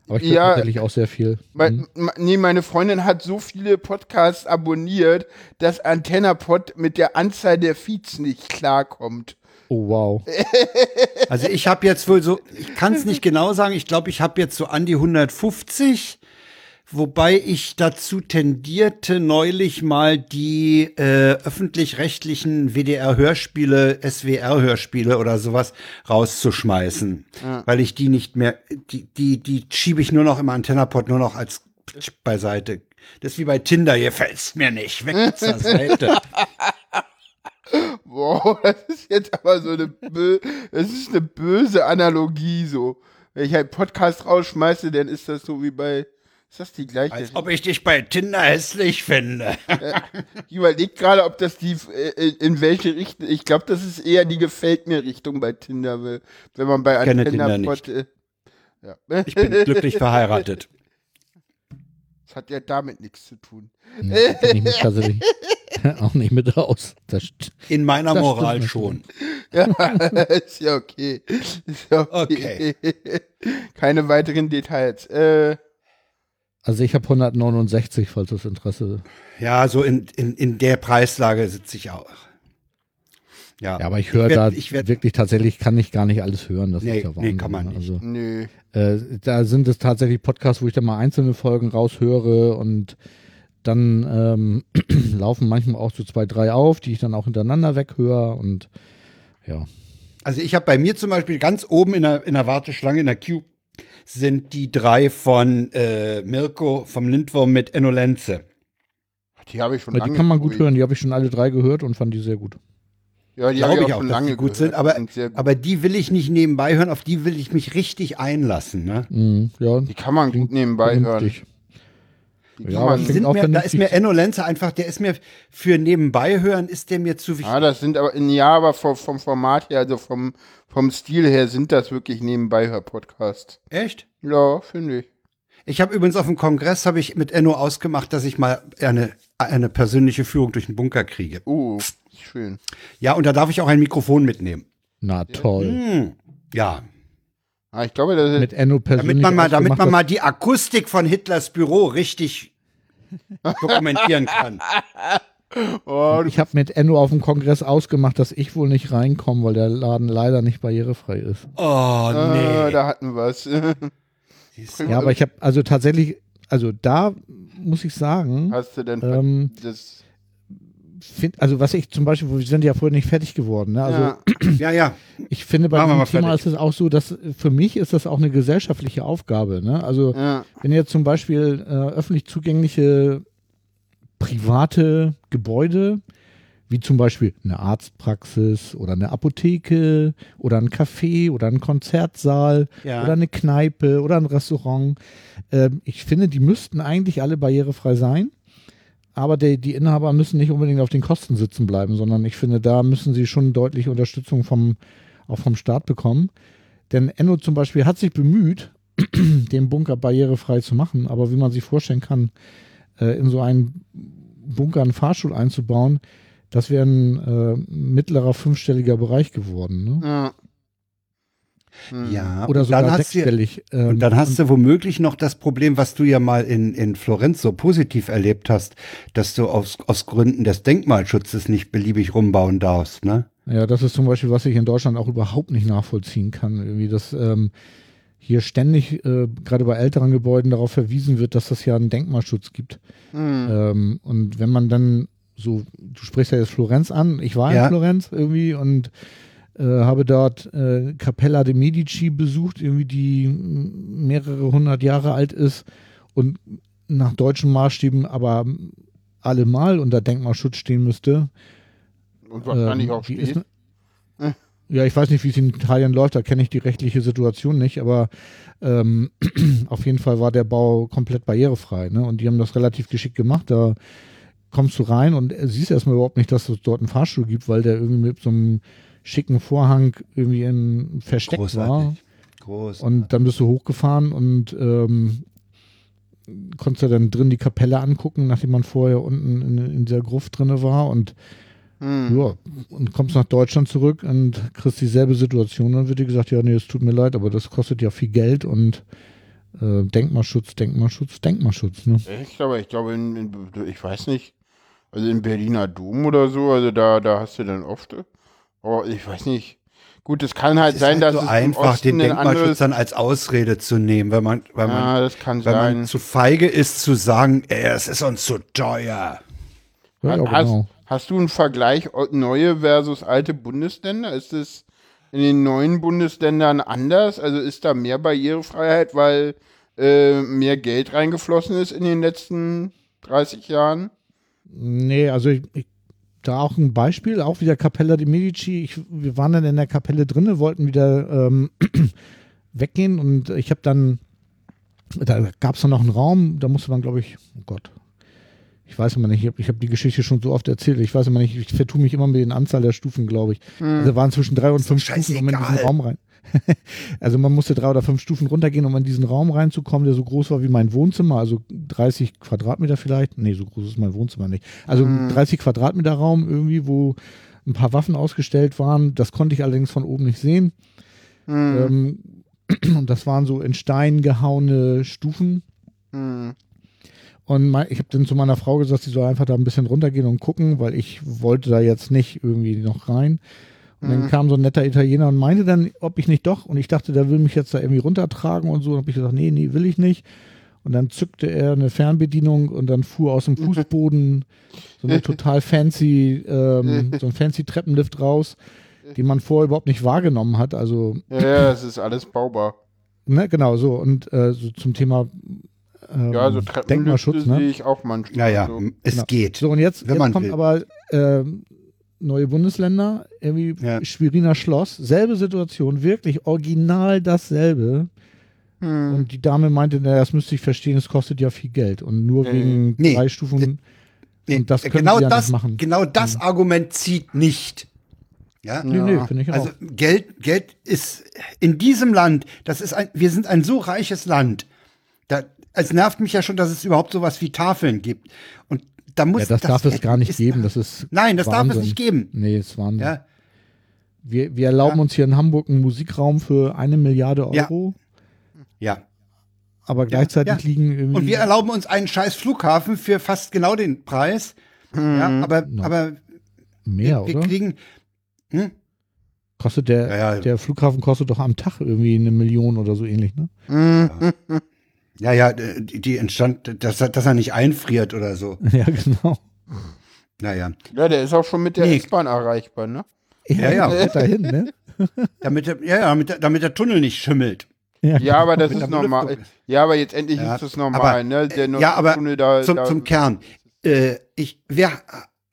Aber ich höre Ja. tatsächlich auch sehr viel. Mein, Mhm. ma- Nee, meine Freundin hat so viele Podcasts abonniert, dass AntennaPod mit der Anzahl der Feeds nicht klarkommt. Oh, wow. Also ich habe jetzt wohl so, ich kann es nicht genau sagen, ich glaube, ich habe jetzt so an die 150, wobei ich dazu tendierte, neulich mal die äh, öffentlich-rechtlichen WDR-Hörspiele, SWR-Hörspiele oder sowas rauszuschmeißen, weil ich die nicht mehr, die, die, die schiebe ich nur noch im Antennapod nur noch als beiseite. Das ist wie bei Tinder, hier fällt's mir nicht, weg <laughs> zur Seite. Wow, das ist jetzt aber so eine, bö das ist eine böse Analogie so. Wenn ich halt Podcast rausschmeiße, dann ist das so wie bei, ist das die gleiche? Als ob ich dich bei Tinder hässlich finde. <laughs> Ich überlege gerade, ob das die, äh, in welche Richtung, ich glaube, das ist eher die gefällt mir Richtung bei Tinder, will, wenn man bei Tinder AntennaPod, äh, ja. Ich bin glücklich verheiratet. Das hat ja damit nichts zu tun. Nee, ich mich tatsächlich <laughs> auch nicht mit aus. Das st- In meiner Das Moral schon. Ja, <laughs> ist ja okay. Ist ja okay. Keine weiteren Details. Äh, Also ich habe 169, falls das Interesse. Ja, so in, in, in der Preislage sitze ich auch. Ja, Ja, aber ich höre da ich werd- wirklich tatsächlich, kann ich gar nicht alles hören. Das Nee, ist ja nee, Wahnsinn. kann man nicht. Also, nö. äh, da sind es tatsächlich Podcasts, wo ich dann mal einzelne Folgen raushöre und dann ähm, <clears throat> laufen manchmal auch so zwei, drei auf, die ich dann auch hintereinander weghöre und ja. Also ich habe bei mir zum Beispiel ganz oben in der, in der Warteschlange, in der Queue, sind die drei von äh, Mirko vom Lindwurm mit Enno Lenze. Die habe ich schon die lange kann man gut hören, die habe ich schon alle drei gehört und fand die sehr gut. Ja, die habe Glaube ich auch auch, schon dass lange die gut gehört. sind, aber, Sind sehr gut. aber die will ich nicht nebenbei hören, auf die will ich mich richtig einlassen. Ne? Mhm, ja, die kann man gut nebenbei hören. vernünftig. Die Ja, man, Sind auch mir, da ist mir Enno Lenze einfach, der ist mir für nebenbei hören, ist der mir zu wichtig. ja, das sind aber, ja, aber vom, vom Format her, also vom, vom Stil her sind das wirklich nebenbei Hör-Podcasts. Echt? Ja, finde ich. Ich habe übrigens auf dem Kongress habe ich mit Enno ausgemacht, dass ich mal eine, eine persönliche Führung durch den Bunker kriege. Uh, schön. Ja, und da darf ich auch ein Mikrofon mitnehmen. Na toll. Hm. Ja, ich glaube, das ist, Mit Enno persönlich. damit man mal, damit man mal die Akustik von Hitlers Büro richtig dokumentieren kann. <laughs> oh, Ich habe mit Enno auf dem Kongress ausgemacht, dass ich wohl nicht reinkomme, weil der Laden leider nicht barrierefrei ist. Oh, ah, nee. da hatten wir es. <laughs> Ja, aber ich habe also tatsächlich, also da muss ich sagen, Hast du denn ähm, das? Find, also was ich zum Beispiel, wir sind ja vorher nicht fertig geworden. Ne? Also ja, Ja, ja. ich finde bei Machen diesem Thema fertig. ist es auch so, dass für mich ist das auch eine gesellschaftliche Aufgabe. Ne? Also ja, wenn jetzt zum Beispiel äh, öffentlich zugängliche private Gebäude, wie zum Beispiel eine Arztpraxis oder eine Apotheke oder ein Café oder ein Konzertsaal Ja. oder eine Kneipe oder ein Restaurant, ähm, ich finde, die müssten eigentlich alle barrierefrei sein. Aber die, die Inhaber müssen nicht unbedingt auf den Kosten sitzen bleiben, sondern ich finde, da müssen sie schon deutliche Unterstützung vom, auch vom Staat bekommen. Denn Enno zum Beispiel hat sich bemüht, <clears throat> den Bunker barrierefrei zu machen. Aber wie man sich vorstellen kann, äh, in so einen Bunker einen Fahrstuhl einzubauen, das wäre ein äh, mittlerer fünfstelliger Bereich geworden. Ne? ja. Hm. Ja, Oder sogar dann hast du, sechsstellig. ähm, und dann hast du womöglich noch das Problem, was du ja mal in, in Florenz so positiv erlebt hast, dass du aus, aus Gründen des Denkmalschutzes nicht beliebig rumbauen darfst, ne? Ja, das ist zum Beispiel, was ich in Deutschland auch überhaupt nicht nachvollziehen kann. Irgendwie, dass ähm, hier ständig, äh, gerade bei älteren Gebäuden, darauf verwiesen wird, dass das ja einen Denkmalschutz gibt. Hm. Ähm, und wenn man dann so, du sprichst ja jetzt Florenz an, ich war Ja. in Florenz irgendwie und habe dort äh, Capella de Medici besucht, irgendwie die mehrere hundert Jahre alt ist und nach deutschen Maßstäben aber allemal unter Denkmalschutz stehen müsste. Und wahrscheinlich Ähm, auch steht. ne- Ja, ich weiß nicht, wie es in Italien läuft, da kenne ich die rechtliche Situation nicht, aber ähm, <clears throat> auf jeden Fall war der Bau komplett barrierefrei. Ne? Und die haben das relativ geschickt gemacht. Da kommst du rein und siehst erstmal überhaupt nicht, dass es dort einen Fahrstuhl gibt, weil der irgendwie mit so einem schicken Vorhang irgendwie in, versteckt war. Großartig. Groß. Und dann bist du hochgefahren und ähm, konntest du dann drin die Kapelle angucken, nachdem man vorher unten in, in dieser Gruft drinne war und Hm. ja, und kommst nach Deutschland zurück und kriegst dieselbe Situation. Dann wird dir gesagt, ja, nee, es tut mir leid, aber das kostet ja viel Geld und äh, Denkmalschutz, Denkmalschutz, Denkmalschutz. Ne? Echt, aber ich glaube, in, in, ich weiß nicht, also in Berliner Dom oder so, also da, da hast du dann oft, aber ich weiß nicht. Gut, es kann halt es ist sein, halt dass so es im einfach, Osten den Denkmalschutz anderes, dann als Ausrede zu nehmen, wenn man, weil man, ja, das kann wenn man sein. zu feige ist zu sagen, ey, es ist uns zu teuer. Ja, ja, hast, genau. hast du einen Vergleich neue versus alte Bundesländer? Ist es in den neuen Bundesländern anders? Also ist da mehr Barrierefreiheit, weil äh, mehr Geld reingeflossen ist in den letzten 30 Jahren? Nee, also ich, ich, da auch ein Beispiel, auch wieder Capella di Medici. Ich, wir waren dann in der Kapelle drinne, wollten wieder ähm, <clears throat> weggehen und ich habe dann, da gab es dann noch einen Raum, da musste man, glaube ich, oh Gott, ich weiß immer nicht, ich habe hab die Geschichte schon so oft erzählt, ich weiß immer nicht, ich vertue mich immer mit den Anzahl der Stufen, glaube ich. Also waren zwischen drei und fünf Stufen, um in diesen. Raum rein. <laughs> also man musste drei oder fünf Stufen runtergehen, um in diesen Raum reinzukommen, der so groß war wie mein Wohnzimmer, also 30 Quadratmeter vielleicht. Nee, so groß ist mein Wohnzimmer nicht. Also ein 30 Quadratmeter Raum irgendwie, wo ein paar Waffen ausgestellt waren. Das konnte ich allerdings von oben nicht sehen. Ähm, <clears throat> und das waren so in Stein gehauene Stufen. Hm. Und mein, ich habe dann zu meiner Frau gesagt, sie soll einfach da ein bisschen runtergehen und gucken, weil ich wollte da jetzt nicht irgendwie noch rein. Und dann kam so ein netter Italiener und meinte dann, ob ich nicht doch. Und ich dachte, der will mich jetzt da irgendwie runtertragen und so. Und habe ich gesagt, nee, nee, will ich nicht. Und dann zückte er eine Fernbedienung und dann fuhr aus dem Fußboden so eine <laughs> total fancy, ähm, so ein fancy Treppenlift raus, den man vorher überhaupt nicht wahrgenommen hat. Also Ja, ja, es ist alles baubar. Ne, genau, so. Und äh, so zum Thema ähm, Ja, so Treppenlifte Denkmalschutz, sehe ne? ich auch manchmal. Naja, so. es Genau. geht. So, und jetzt, Wenn jetzt man kommt will. aber ähm, neue Bundesländer, irgendwie Ja. Schweriner Schloss, selbe Situation, wirklich original dasselbe. Hm. Und die Dame meinte, naja, das müsste ich verstehen, es kostet ja viel Geld. Und nur Nee. wegen Nee. drei Stufen. Nee, Und das können genau sie ja das, nicht machen. Genau das Argument zieht nicht. Ja? Nee, nee, finde ich auch. Also Geld, Geld ist in diesem Land, das ist ein, wir sind ein so reiches Land. Da, es nervt mich ja schon, dass es überhaupt sowas wie Tafeln gibt. Und da muss ja, das, darf es gar nicht ist- geben. Das ist Nein, das darf Wahnsinn. es nicht geben. Nee, ist Wahnsinn. Ja, Wir, wir erlauben Ja. uns hier in Hamburg einen Musikraum für eine Milliarde. Euro, ja. aber gleichzeitig ja. liegen irgendwie. Und wir erlauben uns einen scheiß Flughafen für fast genau den Preis. Ja, aber, No. aber mehr, wir, wir oder? kriegen, hm? Kostet der, Ja, ja. der Flughafen kostet doch am Tag irgendwie eine Million oder so ähnlich, ne? ja, ja, die, die entstand, dass, er- dass er nicht einfriert oder so. <laughs> Ja, genau. Naja, Ja, der ist auch schon mit der Nee. S-Bahn erreichbar, ne? Ja, ja. dahin, ne? <laughs> damit, der, ja, ja, damit, der, damit der Tunnel nicht schimmelt. Ja, aber das ist normal. Ja, aber jetzt endlich Ja, ist das normal, aber- ne? Der ja, aber Tunnel da, zum, da, zum Kern. Äh, ich, wer,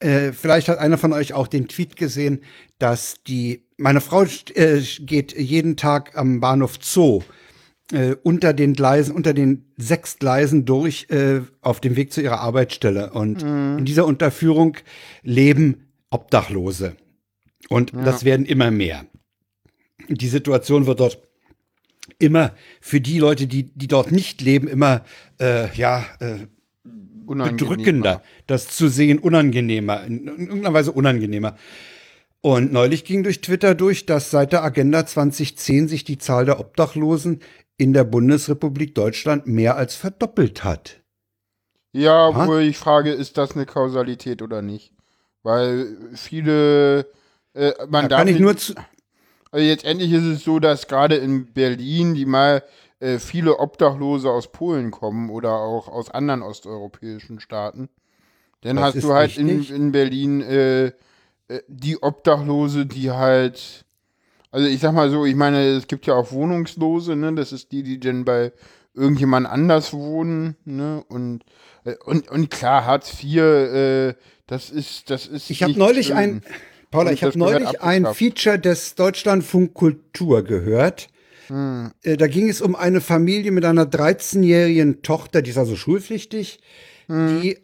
äh, vielleicht hat einer von euch auch den Tweet gesehen, dass die, meine Frau äh, geht jeden Tag am Bahnhof Zoo äh, unter den Gleisen, unter den sechs Gleisen durch äh, auf dem Weg zu ihrer Arbeitsstelle. Und in dieser Unterführung leben Obdachlose. Und das werden immer mehr. Die Situation wird dort immer für die Leute, die, die dort nicht leben, immer äh, ja, äh, bedrückender, das zu sehen, unangenehmer, in, in irgendeiner Weise unangenehmer. Und neulich ging durch Twitter durch, dass seit der Agenda 2010 sich die Zahl der Obdachlosen in der Bundesrepublik Deutschland mehr als verdoppelt hat. Ja, Ha? wo ich frage, ist das eine Kausalität oder nicht? Weil viele, äh, man Da darf kann ich nicht- nur zu, Also jetzt endlich ist es so, dass gerade in Berlin die mal äh, viele Obdachlose aus Polen kommen oder auch aus anderen osteuropäischen Staaten. Dann Das hast du halt in, in Berlin äh, äh, die Obdachlose, die halt, also ich sag mal so, ich meine, es gibt ja auch Wohnungslose, ne? Das ist die, die dann bei irgendjemand anders wohnen, ne? Und äh, und, und klar, Hartz IV, äh, das ist, das ist. Ich habe neulich schön. ein, Paula, Und ich habe neulich ein. Feature des Deutschlandfunk Kultur gehört. Hm. Äh, Da ging es um eine Familie mit einer 13-jährigen Tochter, die ist also schulpflichtig, Hm. die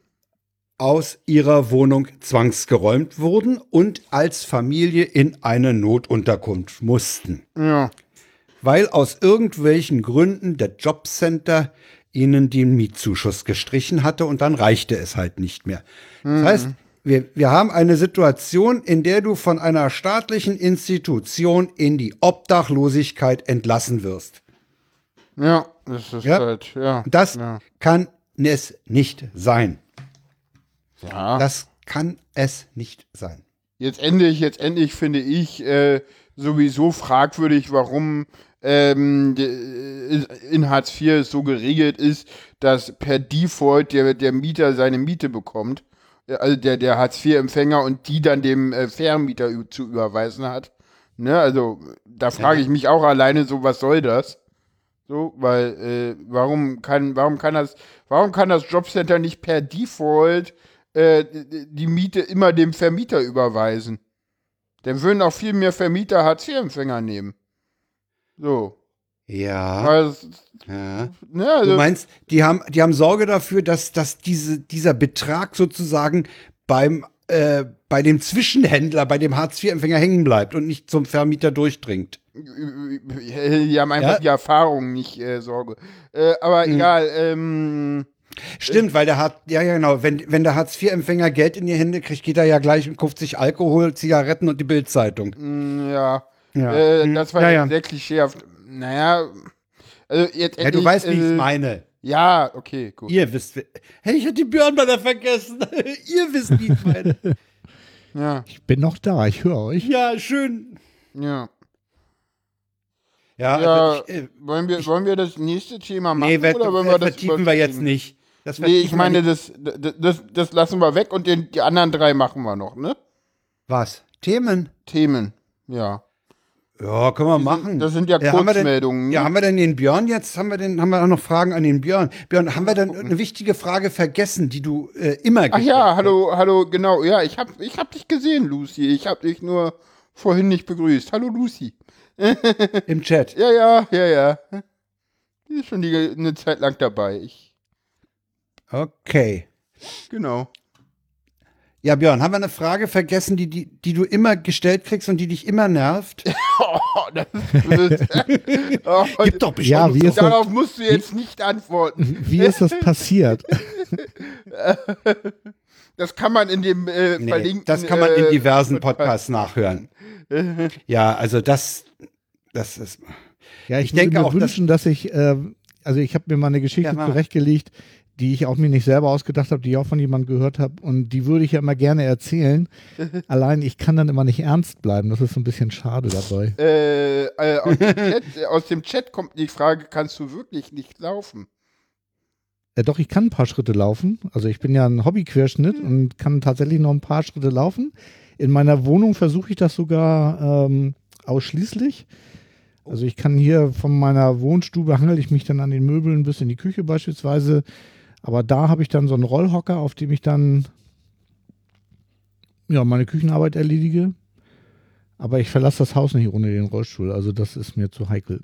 aus ihrer Wohnung zwangsgeräumt wurden und als Familie in eine Notunterkunft mussten, Ja. weil aus irgendwelchen Gründen der Jobcenter ihnen den Mietzuschuss gestrichen hatte und dann reichte es halt nicht mehr. Das heißt, wir, wir haben eine Situation, in der du von einer staatlichen Institution in die Obdachlosigkeit entlassen wirst. Ja, das ist Ja. halt, ja. Das ja. kann es nicht sein. Ja. Das kann es nicht sein. Jetzt endlich, jetzt endlich finde ich äh, sowieso fragwürdig, warum ähm, de- in Hartz IV es so geregelt ist, dass per Default der, der Mieter seine Miete bekommt. Äh, Also der, der Hartz IV-Empfänger und die dann dem äh, Vermieter zu überweisen hat. Ne, also da frage ich mich auch alleine so, was soll das? So, weil äh, warum kann, warum kann das, warum kann das Jobcenter nicht per Default äh, die Miete immer dem Vermieter überweisen? Dann würden auch viel mehr Vermieter Hartz-IV-Empfänger nehmen. So. Ja. Es- ja. ne, Du also, meinst, die haben, die haben Sorge dafür, dass, dass diese, dieser Betrag sozusagen beim, äh, bei dem Zwischenhändler, bei dem Hartz-IV-Empfänger hängen bleibt und nicht zum Vermieter durchdringt. die haben einfach Ja? die Erfahrung, nicht äh, Sorge. Äh, aber Mhm. egal, ähm, Stimmt, weil der hat, ja, ja, genau, wenn, wenn der Hartz-IV-Empfänger Geld in die Hände kriegt, geht er ja gleich und kauft sich Alkohol, Zigaretten und die Bildzeitung. mh, ja. Ja. Äh, Hm. das war ja, ja. sehr klischeehaft. Naja, also jetzt ja, du weißt, wie ich äh, es meine. Ja, okay, gut. Ihr wisst, wie- hey, ich hatte die Björnbanner vergessen. <laughs> Ihr wisst, wie ich es meine. <laughs> Ja, Ich bin noch da, ich höre euch. Ja, schön. ja. Ja, Ja, also ich, äh, wollen, wir, wollen wir das nächste Thema machen? nee, oder wollen wir das vertiefen wir jetzt nicht. Das Nee, ich meine, nicht. das, das, das lassen wir weg und den, die anderen drei machen wir noch, ne? Was? Themen? Themen, ja. Ja, können wir Die machen. Sind, das sind ja, Ja, haben denn- Kurzmeldungen. Ja, ne? haben wir denn den Björn jetzt? Haben wir denn, haben wir auch noch Fragen an den Björn? Björn, haben wir denn eine wichtige Frage vergessen, die du äh, immer Ach ja, hallo, hallo, genau. Ja, ich hab, ich hab dich gesehen, Lucy. Ich hab dich nur vorhin nicht begrüßt. Hallo, Lucy. <laughs> Im Chat. Ja, ja, ja, ja. Die ist schon die, eine Zeit lang dabei. Ich, Okay. genau. Ja, Björn, haben wir eine Frage vergessen, die, die, die du immer gestellt kriegst und die dich immer nervt? <laughs> Oh, das ist, <laughs> oh, Gibt doch bestimmt. Ja, wie ist das, darauf musst du jetzt nicht antworten. <laughs> wie ist das passiert? Das kann man in dem äh, Nee, verlinkten. das kann man in äh, diversen Podcasts nachhören. Ja, also das, das ist. Ja, ich, Ich denke würde mir auch, dass- wünschen, dass, ich, äh, also ich habe mir mal eine Geschichte Ja, zurechtgelegt, die ich auch mir nicht selber ausgedacht habe, die ich auch von jemandem gehört habe und die würde ich ja immer gerne erzählen. <laughs> Allein ich kann dann immer nicht ernst bleiben, das ist so ein bisschen schade dabei. Äh, äh, aus, dem Chat, <laughs> aus dem Chat kommt die Frage: Kannst du wirklich nicht laufen? Äh, doch, ich kann ein paar Schritte laufen. Also ich bin ja ein Hobbyquerschnitt und kann tatsächlich noch ein paar Schritte laufen. In meiner Wohnung versuche ich das sogar ähm, ausschließlich. Also ich kann hier von meiner Wohnstube hangel ich mich dann an den Möbeln bis in die Küche beispielsweise. Aber da habe ich dann so einen Rollhocker, auf dem ich dann ja, meine Küchenarbeit erledige. Aber ich verlasse das Haus nicht ohne den Rollstuhl. Also das ist mir zu heikel.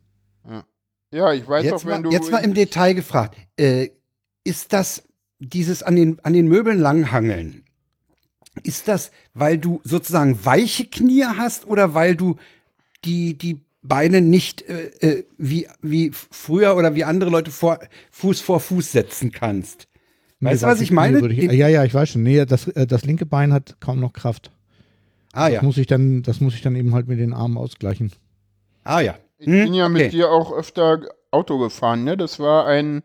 Ja, ich weiß Jetzt auch, wenn mal, du. jetzt mal im Detail gefragt. Äh, ist das dieses an den, an den Möbeln langhangeln? Ist das, weil du sozusagen weiche Knie hast oder weil du die, die Beine nicht äh, äh, wie, wie früher oder wie andere Leute vor, Fuß vor Fuß setzen kannst? Weißt du, was ich meine? Ich, ja, ja, ich weiß schon. Nee, das, äh, das linke Bein hat kaum noch Kraft. ah ja, Das muss ich dann, das muss ich dann eben halt mit den Armen ausgleichen. ah ja. Ich bin Hm, ja mit okay. dir auch öfter Auto gefahren, ne? Das war ein.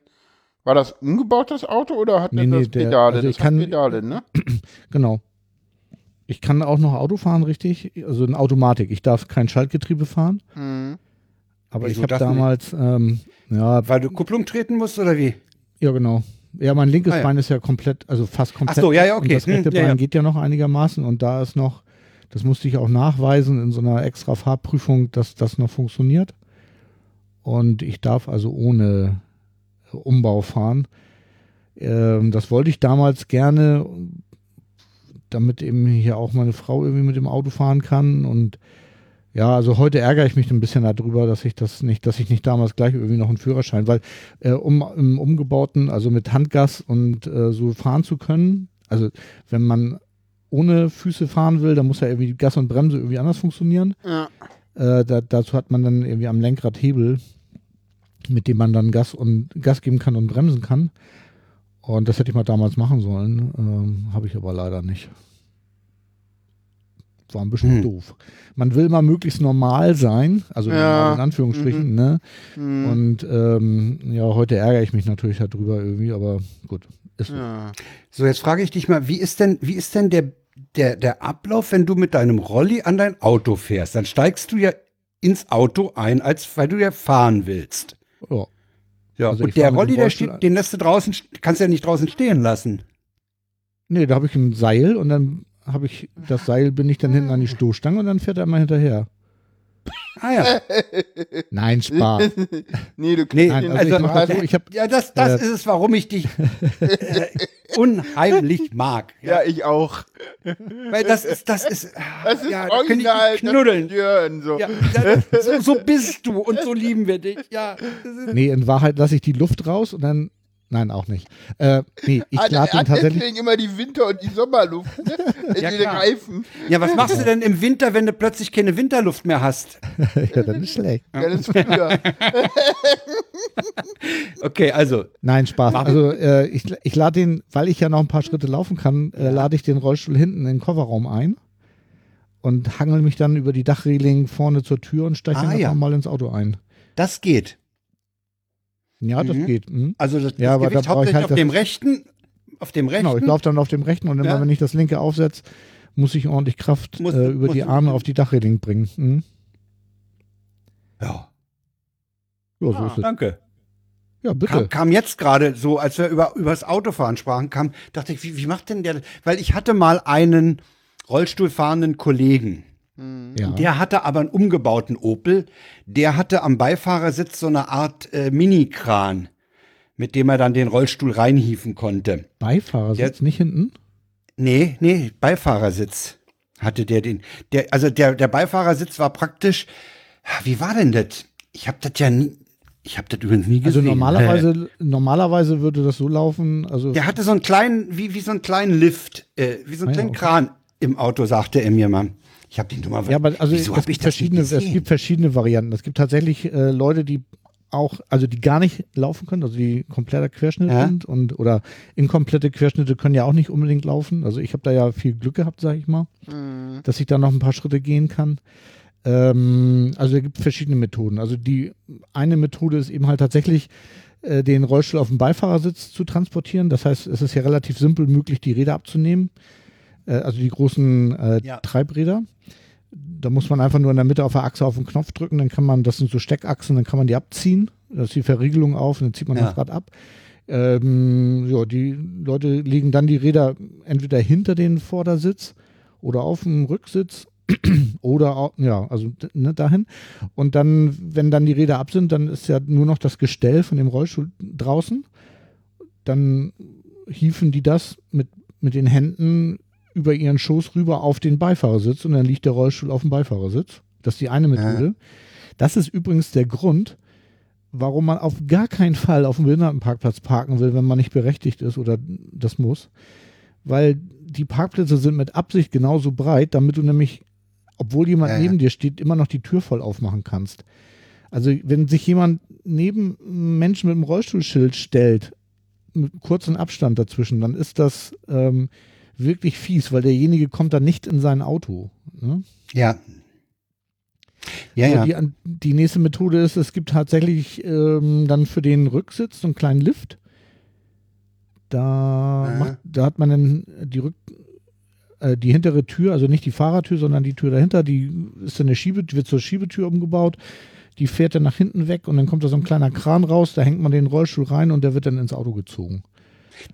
War das umgebautes Auto oder hat Nee, das nee, der- Pedale? also das ich kann- Pedale, ne? <clears throat> Genau. Ich kann auch noch Auto fahren, richtig? Also eine Automatik. Ich darf kein Schaltgetriebe fahren. Mhm. Aber Wieso ich habe damals, ähm, ja, Weil du Kupplung treten musst oder wie? ja genau. Ja, mein linkes Ah, ja. Bein ist ja komplett, also fast komplett. Ach so, ja, ja, Und okay. das rechte Hm, ja, Bein ja. geht ja noch einigermaßen und da ist noch, das musste ich auch nachweisen in so einer extra Fahrprüfung, dass das noch funktioniert. Und ich darf also ohne Umbau fahren. Ähm, das wollte ich damals gerne. Damit eben hier auch meine Frau irgendwie mit dem Auto fahren kann und ja, also heute ärgere ich mich ein bisschen darüber, dass ich das nicht, dass ich nicht damals gleich irgendwie noch einen Führerschein, weil äh, um im umgebauten, also mit Handgas und äh, so fahren zu können, also wenn man ohne Füße fahren will, dann muss ja irgendwie Gas und Bremse irgendwie anders funktionieren. Ja. Äh, da, dazu hat man dann irgendwie am Lenkrad Hebel, mit dem man dann Gas und Gas geben kann und bremsen kann. Und das hätte ich mal damals machen sollen, ähm, habe ich aber leider nicht. War ein bisschen Hm. doof. Man will mal möglichst normal sein, also Ja. in Anführungsstrichen, ne? Hm. Und ähm, ja, heute ärgere ich mich natürlich darüber irgendwie, aber gut. Ist so. ja. So, jetzt frage ich dich mal, wie ist denn, wie ist denn der, der, der Ablauf, wenn du mit deinem Rolli an dein Auto fährst? Dann steigst du ja ins Auto ein, als weil du ja fahren willst. Ja. Ja, Also und ich der Rolli, der steht, den lässt du draußen, kannst du ja nicht draußen stehen lassen. Nee, da habe ich ein Seil und dann habe ich das Seil, bin ich dann hinten an die Stoßstange und dann fährt er immer hinterher. Ah ja. <laughs> Nein, Spaß. Nee, du Nee, Nein, also, ich also- so, ich habe Ja, das, das Äh. ist es, warum ich dich äh, <laughs> unheimlich mag. Ja, ich auch. Weil das ist, das ist, Das ist ja, da original. dich knuddeln. das Jörn, so. Ja, das, so, so bist du und so lieben wir dich. Ja, Nee, in Wahrheit lasse ich die Luft raus und dann. Nein, auch nicht. Äh, nee, ich lade den hat tatsächlich. deswegen immer die Winter- und die Sommerluft. Ne? <laughs> Ja. Reifen. ja, was machst du denn im Winter, wenn du plötzlich keine Winterluft mehr hast? <laughs> ja, dann ist schlecht. Ja, das ist früher. <laughs> Okay, also, Nein, Spaß. Mach- Also äh, ich, ich lade den, weil ich ja noch ein paar Schritte laufen kann, äh, lade ich den Rollstuhl hinten in den Kofferraum ein und hangel mich dann über die Dachreling vorne zur Tür und steige Ah, dann ja. einfach mal ins Auto ein. das geht. Ja, das Mhm. geht. Mhm. Also das, Ja, das aber da Gewicht hauptsächlich halt auf das- dem rechten, auf dem rechten. Genau, ich laufe dann auf dem rechten und immer, Ja. wenn ich das linke aufsetze, muss ich ordentlich Kraft Muss- äh, über muss- die Arme auf die Dachreling bringen. Mhm. ja, Ja, so Ah. ist es. danke. Ja, bitte. Kam, kam jetzt gerade so, als wir über, über das Autofahren sprachen, kam, dachte ich, wie, wie macht denn der, weil ich hatte mal einen Rollstuhlfahrenden Kollegen. Ja. Der hatte aber einen umgebauten Opel. Der hatte am Beifahrersitz so eine Art äh, Mini-Kran, mit dem er dann den Rollstuhl reinhieven konnte. Beifahrersitz, nicht hinten? Nee, nee, Beifahrersitz hatte der den. Der, also der, der Beifahrersitz war praktisch, wie war denn das? Ich habe das ja nie, ich habe das übrigens nie Also gesehen. normalerweise, <laughs> normalerweise würde das so laufen, also Der hatte so einen kleinen, wie, wie so einen kleinen Lift, äh, wie so einen Ah ja, kleinen okay. Kran im Auto, sagte er mir mal. Ich habe den dummerweise. Ja, aber also wieso es, gibt ich das nicht verschiedene, es gibt verschiedene Varianten. Es gibt tatsächlich äh, Leute, die auch, also die gar nicht laufen können, also die kompletter Querschnitt Ja. sind und oder inkomplette Querschnitte können ja auch nicht unbedingt laufen. Also ich habe da ja viel Glück gehabt, sage ich mal, Hm. dass ich da noch ein paar Schritte gehen kann. Ähm, also es gibt verschiedene Methoden. Also die eine Methode ist eben halt tatsächlich äh, den Rollstuhl auf dem Beifahrersitz zu transportieren. Das heißt, es ist ja relativ simpel möglich, die Räder abzunehmen. Äh, also die großen äh, Ja. Treibräder. Da muss man einfach nur in der Mitte auf der Achse auf den Knopf drücken, dann kann man, das sind so Steckachsen, dann kann man die abziehen. Da ist die Verriegelung auf und dann zieht man Ja. das Rad ab. Ähm, ja, die Leute legen dann die Räder entweder hinter den Vordersitz oder auf dem Rücksitz <clears throat> oder au- ja, also ne, dahin. Und dann, wenn dann die Räder ab sind, dann ist ja nur noch das Gestell von dem Rollstuhl draußen. Dann hieven die das mit, mit den Händen über ihren Schoß rüber auf den Beifahrersitz und dann liegt der Rollstuhl auf dem Beifahrersitz. Das ist die eine Methode. Das ist übrigens der Grund, warum man auf gar keinen Fall auf dem Behindertenparkplatz parken will, wenn man nicht berechtigt ist oder das muss. Weil die Parkplätze sind mit Absicht genauso breit, damit du nämlich, obwohl jemand Ja, neben dir steht, immer noch die Tür voll aufmachen kannst. Also wenn sich jemand neben Menschen mit einem Rollstuhlschild stellt, mit kurzen Abstand dazwischen, dann ist das ähm, wirklich fies, weil derjenige kommt dann nicht in sein Auto. Ne? Ja. Ja, ja. Die, die nächste Methode ist, es gibt tatsächlich ähm, dann für den Rücksitz so einen kleinen Lift. Da, macht, da hat man dann die, Rück, äh, die hintere Tür, also nicht die Fahrertür, sondern die Tür dahinter, die ist dann eine Schiebe, wird zur Schiebetür umgebaut. Die fährt dann nach hinten weg und dann kommt da so ein kleiner Kran raus, da hängt man den Rollstuhl rein und der wird dann ins Auto gezogen.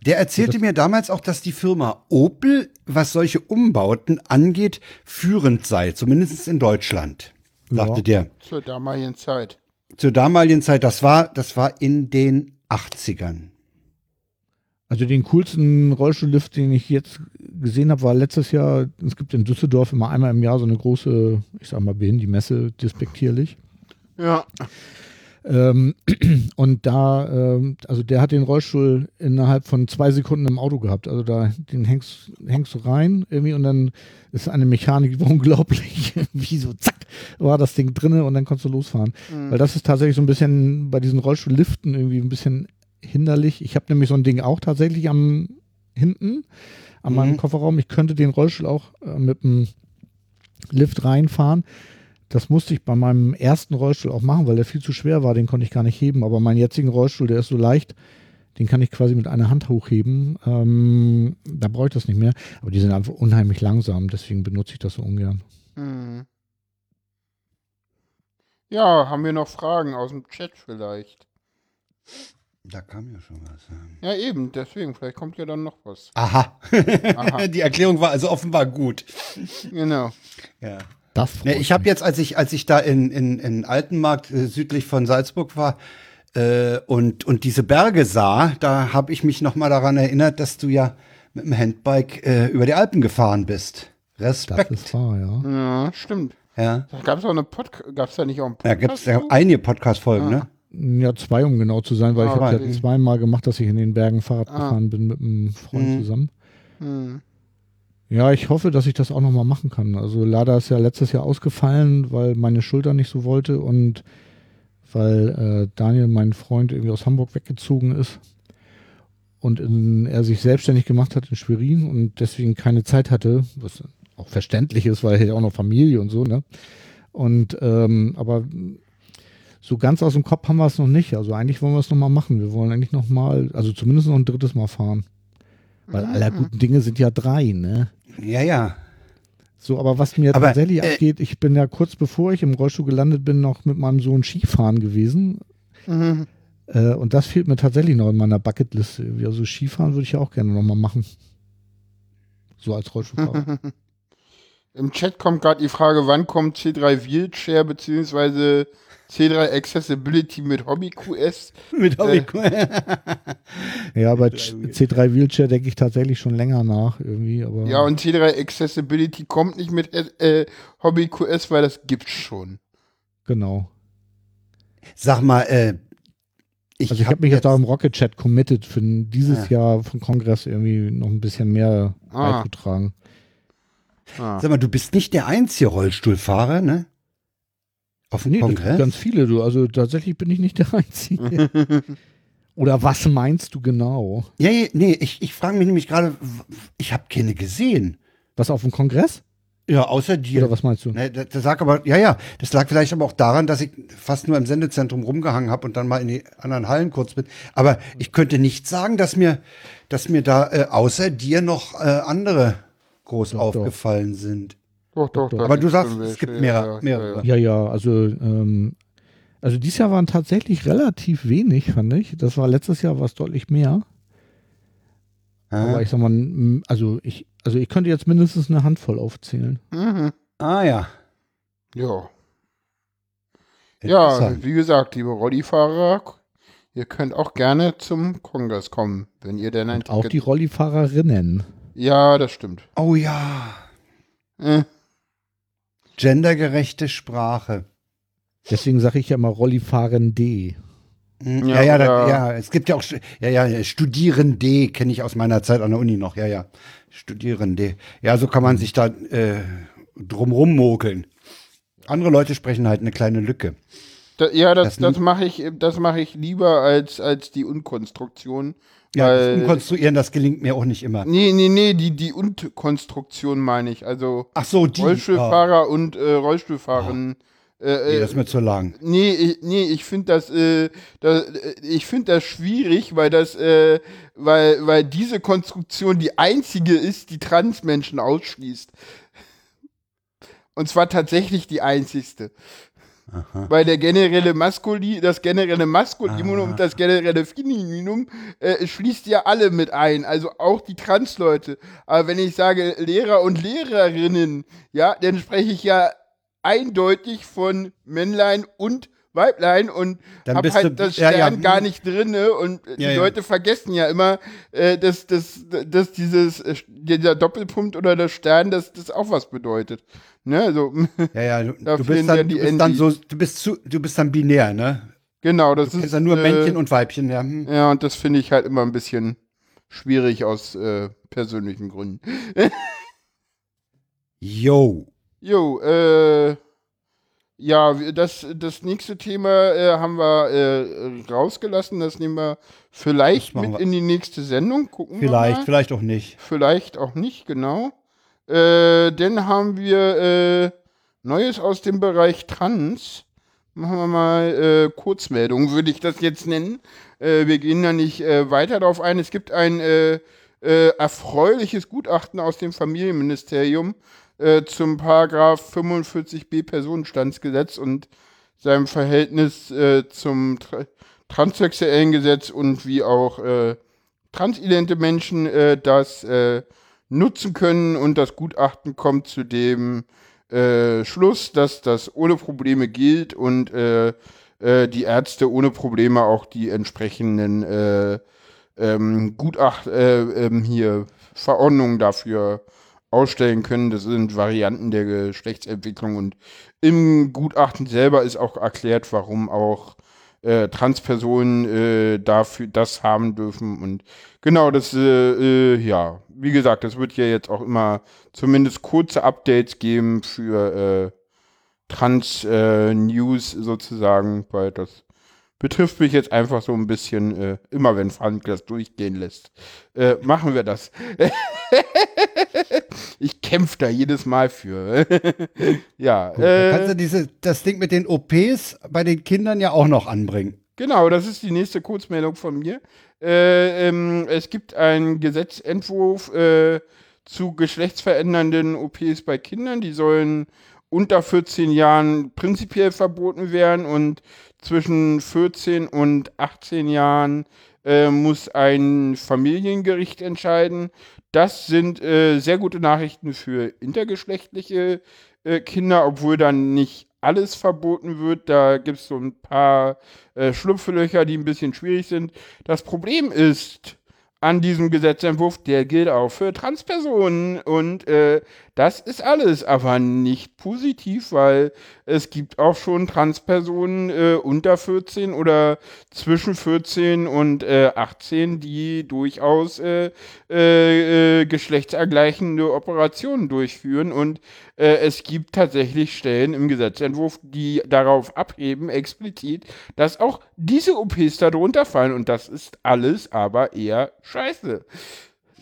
Der erzählte mir damals auch, dass die Firma Opel, was solche Umbauten angeht, führend sei, zumindest in Deutschland, sagte Ja. der. Zur damaligen Zeit. Zur damaligen Zeit, das war, das war in den 80ern. Also den coolsten Rollstuhllift, den ich jetzt gesehen habe, war letztes Jahr, es gibt in Düsseldorf immer einmal im Jahr so eine große, ich sag mal, bin die Messe despektierlich. Ja. Ähm, <clears throat> und da, ähm, also der hat den Rollstuhl innerhalb von zwei Sekunden im Auto gehabt. Also da, den hängst, hängst du rein irgendwie und dann ist eine Mechanik die war <laughs> unglaublich. Wie so, zack, war das Ding drinne und dann konntest du losfahren. Mhm. Weil das ist tatsächlich so ein bisschen bei diesen Rollstuhlliften irgendwie ein bisschen hinderlich. Ich habe nämlich so ein Ding auch tatsächlich am hinten, an meinem Mhm. Kofferraum. Ich könnte den Rollstuhl auch äh, mit dem Lift reinfahren. Das musste ich bei meinem ersten Rollstuhl auch machen, weil der viel zu schwer war. Den konnte ich gar nicht heben. Aber meinen jetzigen Rollstuhl, der ist so leicht, den kann ich quasi mit einer Hand hochheben. Ähm, da brauche ich das nicht mehr. Aber die sind einfach unheimlich langsam. Deswegen benutze ich das so ungern. Mhm. Ja, haben wir noch Fragen aus dem Chat vielleicht? Da kam ja schon was. Ja, eben, deswegen, vielleicht kommt ja dann noch was. Aha. Aha. <laughs> Die Erklärung war also offenbar gut. Genau. Ja. Das Ne, freut ich habe jetzt, als ich, als ich da in, in, in Altenmarkt äh, südlich von Salzburg war äh, und, und diese Berge sah, da habe ich mich noch mal daran erinnert, dass du ja mit dem Handbike äh, über die Alpen gefahren bist. Das Respekt. ist wahr, ja. Ja, stimmt. ja. Da gab es auch eine Podcast, gab es da nicht auch einen Podcast? gibt es ja einige Podcast-Folgen, Ah. ne? Ja, zwei, um genau zu sein, weil Ah, ich habe ja zweimal gemacht, dass ich in den Bergen Fahrrad Ah. gefahren bin mit einem Freund Mhm. zusammen. Hm. Ja, ich hoffe, dass ich das auch nochmal machen kann. Also leider ist ja letztes Jahr ausgefallen, weil meine Schulter nicht so wollte und weil äh, Daniel, mein Freund, irgendwie aus Hamburg weggezogen ist und in, er sich selbstständig gemacht hat in Schwerin und deswegen keine Zeit hatte, was auch verständlich ist, weil er ja auch noch Familie und so, ne? Und ähm, aber so ganz aus dem Kopf haben wir es noch nicht. Also eigentlich wollen wir es nochmal machen. Wir wollen eigentlich nochmal, also zumindest noch ein drittes Mal fahren. Weil aller guten Dinge sind ja drei, ne? Ja, ja. So, aber was mir Aber, tatsächlich äh, abgeht, ich bin ja kurz bevor ich im Rollstuhl gelandet bin, noch mit meinem Sohn Skifahren gewesen. Mhm. Äh, und das fehlt mir tatsächlich noch in meiner Bucketliste. Also Skifahren würde ich ja auch gerne nochmal machen. So als Rollstuhlfahrer. <laughs> Im Chat kommt gerade die Frage, wann kommt C3 Wheelchair bzw. C3 Accessibility mit Hobby QS? <laughs> Mit Hobby. <laughs> ja, bei C3 Wheelchair denke ich tatsächlich schon länger nach irgendwie. Aber Ja, und C3 Accessibility kommt nicht mit äh, Hobby QS, weil das gibt's schon. genau. Sag mal, äh, ich Also ich habe mich jetzt auch im Rocket Chat committed, für dieses Jahr vom Kongress irgendwie noch ein bisschen mehr Ah. beizutragen. Ah. Sag mal, du bist nicht der einzige Rollstuhlfahrer, ne? Auf dem Nee, das Kongress? ganz viele, du. Also tatsächlich bin ich nicht der <laughs> Einzige. Oder was meinst du genau? Ja, ja, nee, ich, ich frage mich nämlich gerade, ich habe keine gesehen. Was auf dem Kongress? Ja, außer dir. Oder was meinst du? Ne, das, das lag aber, ja, ja, das lag vielleicht aber auch daran, dass ich fast nur im Sendezentrum rumgehangen habe und dann mal in die anderen Hallen kurz bin. Aber ich könnte nicht sagen, dass mir, dass mir da äh, außer dir noch äh, andere groß Doch, doch. aufgefallen sind. Doch, doch, doch. Aber du sagst, es gibt ja, mehrere- ja, mehrere. Ja, ja, also, ähm, also dieses Jahr waren tatsächlich relativ wenig, fand ich. Das war letztes Jahr war es deutlich mehr. Aber ich sag mal, also ich, also ich könnte jetzt mindestens eine Handvoll aufzählen. Mhm. ah ja. Ja. Ja, wie gesagt, liebe Rollifahrer, ihr könnt auch gerne zum Kongress kommen, wenn ihr denn ein Auch die Ticket... Rollifahrerinnen. Ja, das stimmt. Oh ja. Äh, Gendergerechte Sprache. Deswegen sage ich ja immer Rollifahrende. Mhm. Ja, Ja, ja, da, oder- ja, es gibt ja auch, ja, ja, Studierende kenne ich aus meiner Zeit an der Uni noch, ja, ja, Studierende. Ja, so kann man sich da äh, drumrum mogeln. Andere Leute sprechen halt eine kleine Lücke. da, ja, das, Das das, mache ich, das mache ich lieber als, als die Unkonstruktion. Ja, das weil, Umkonstruieren, das gelingt mir auch nicht immer. nee, nee, nee, die, die Und-Konstruktion meine ich. Also Ach so, die. Rollstuhlfahrer und äh, Rollstuhlfahrerinnen. Oh. Äh, Nee, äh, das ist mir zu lang. Nee, ich, nee, ich finde das, äh, da, äh, ich finde das schwierig, weil das, äh, weil, weil diese Konstruktion die einzige ist, die Transmenschen ausschließt. Und zwar tatsächlich die einzigste. Weil der generelle Maskuli, das generelle Maskulinum Ah. und das generelle Femininum äh, schließt ja alle mit ein, also auch die Transleute. Aber wenn ich sage Lehrer und Lehrerinnen, ja, dann spreche ich ja eindeutig von Männlein und Weiblein und Dann hab halt du- das ja, Stern ja. gar nicht drinne und Ja, die ja. Leute vergessen ja immer, äh, dass, dass, dass dieses, äh, dieser Doppelpunkt oder das Stern, dass das auch was bedeutet. Ne, also, Ja, ja, du, Da du bist ja dann, die du bist dann so, du bist zu, du bist dann binär, ne? genau, das Du ist. dann nur äh, Männchen und Weibchen, ja. Hm. Ja, und das finde ich halt immer ein bisschen schwierig aus äh, persönlichen Gründen. <laughs> Yo. Jo, äh, ja, das, das nächste Thema äh, haben wir äh, rausgelassen. Das nehmen wir vielleicht mit wir. in die nächste Sendung. Gucken Vielleicht, wir mal. vielleicht auch nicht. Vielleicht auch nicht, genau. Äh, dann haben wir äh, Neues aus dem Bereich Trans. Machen wir mal äh, Kurzmeldung, würde ich das jetzt nennen. Äh, wir gehen da nicht äh, weiter darauf ein. Es gibt ein äh, erfreuliches Gutachten aus dem Familienministerium zum Paragraph 45b Personenstandsgesetz und seinem Verhältnis zum Tra transsexuellen Gesetz und wie auch transidente Menschen das nutzen können und das Gutachten kommt zu dem äh, Schluss, dass das ohne Probleme gilt und äh, äh, die Ärzte ohne Probleme auch die entsprechenden äh, ähm, Gutacht äh, ähm, hier Verordnungen dafür ausstellen können. Das sind Varianten der Geschlechtsentwicklung und im Gutachten selber ist auch erklärt, warum auch äh, Transpersonen äh, dafür das haben dürfen und genau das äh, äh, ja wie gesagt das wird ja jetzt auch immer zumindest kurze Updates geben für äh, Trans äh, sozusagen weil das betrifft mich jetzt einfach so ein bisschen immer wenn Frank das durchgehen lässt. Machen wir das <laughs> ich kämpfe da jedes Mal für <laughs> ja Gut, dann kannst äh, du diese, das Ding mit den OPs bei den Kindern ja auch noch anbringen. Genau, das ist die nächste Kurzmeldung von mir. Äh, ähm, es gibt einen Gesetzentwurf äh, zu geschlechtsverändernden OPs bei Kindern. Die sollen unter 14 Jahren prinzipiell verboten werden und zwischen 14 und 18 Jahren äh, muss ein Familiengericht entscheiden. Das sind äh, sehr gute Nachrichten für intergeschlechtliche äh, Kinder, obwohl dann nicht alles verboten wird. Da gibt es so ein paar äh, Schlupflöcher, die ein bisschen schwierig sind. Das Problem ist an diesem Gesetzentwurf, der gilt auch für Transpersonen und äh, das ist alles, aber nicht positiv, weil es gibt auch schon Transpersonen äh, unter 14 oder zwischen 14 und äh, 18, die durchaus äh, äh, äh, geschlechtsergleichende Operationen durchführen und äh, es gibt tatsächlich Stellen im Gesetzentwurf, die darauf abheben, explizit, dass auch diese OPs darunter fallen und das ist alles aber eher scheiße.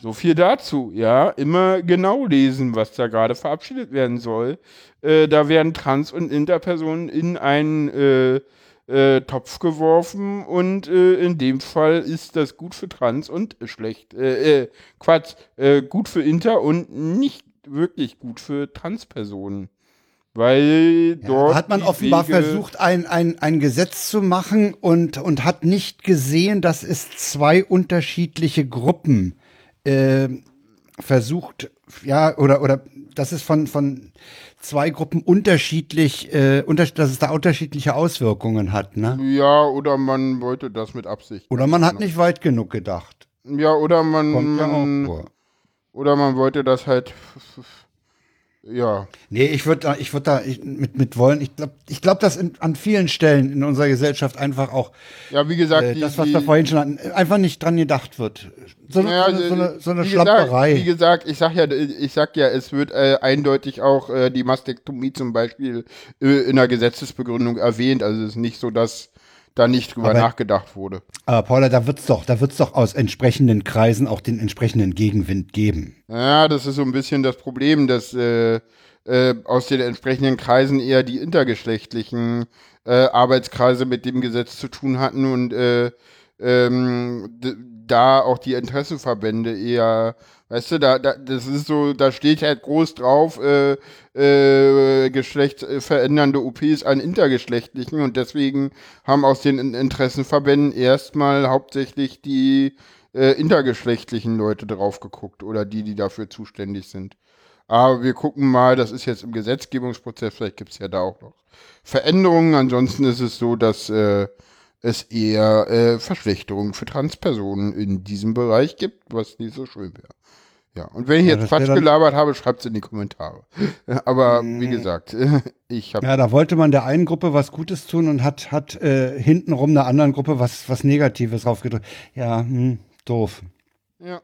So viel dazu, ja. Immer genau lesen, was da gerade verabschiedet werden soll. Äh, da werden Trans- und Interpersonen in einen äh, äh, Topf geworfen und äh, in dem Fall ist das gut für Trans und schlecht, äh, äh, Quatsch, äh, gut für Inter und nicht wirklich gut für Transpersonen. Weil dort. Da hat man offenbar Wege- versucht, ein, ein, ein Gesetz zu machen und, und hat nicht gesehen, dass es zwei unterschiedliche Gruppen äh, versucht, ja, oder, oder dass es von, von zwei Gruppen unterschiedlich, äh, unter, dass es da unterschiedliche Auswirkungen hat, ne? Ja, oder man wollte das mit Absicht. Oder man hat nicht weit genug gedacht. Ja, oder man. Kommt ja auch vor. Oder man wollte das halt. Ja. Nee, ich würde da, ich würde da ich, mit, mit wollen. Ich glaube, ich glaub, dass in, an vielen Stellen in unserer Gesellschaft einfach auch Ja, wie gesagt, äh, die, das, was die, wir vorhin schon hatten, einfach nicht dran gedacht wird. So, eine- Ja, so, eine- so eine, so eine wie gesagt, Schlapperei. wie gesagt, ich sag ja, ich sag ja, es wird äh, eindeutig auch äh, die Mastektomie zum Beispiel äh, in der Gesetzesbegründung erwähnt. Also es ist nicht so, dass da nicht drüber Aber- nachgedacht wurde. Aber Paula, da wird's doch, da wird's doch aus entsprechenden Kreisen auch den entsprechenden Gegenwind geben. Ja, das ist so ein bisschen das Problem, dass äh, äh, aus den entsprechenden Kreisen eher die intergeschlechtlichen äh, Arbeitskreise mit dem Gesetz zu tun hatten und äh, ähm, da auch die Interessenverbände eher, weißt du, da, da das ist so, da steht halt groß drauf, äh, äh, geschlechtsverändernde OPs an intergeschlechtlichen und deswegen haben aus den In- Interessenverbänden erstmal hauptsächlich die äh, intergeschlechtlichen Leute drauf geguckt oder die, die dafür zuständig sind. Aber wir gucken mal, das ist jetzt im Gesetzgebungsprozess, vielleicht gibt es ja da auch noch Veränderungen. Ansonsten ist es so, dass äh, es eher äh, Verschlechterungen für Transpersonen in diesem Bereich gibt, was nicht so schön wäre. Ja, und wenn ich Ja, jetzt Quatsch gelabert habe, schreibt es in die Kommentare. <laughs> Aber wie gesagt, <laughs> ich habe Ja, da wollte man der einen Gruppe was Gutes tun und hat, hat äh, hintenrum der anderen Gruppe was, was Negatives draufgedrückt. Ja, hm, doof. Ja.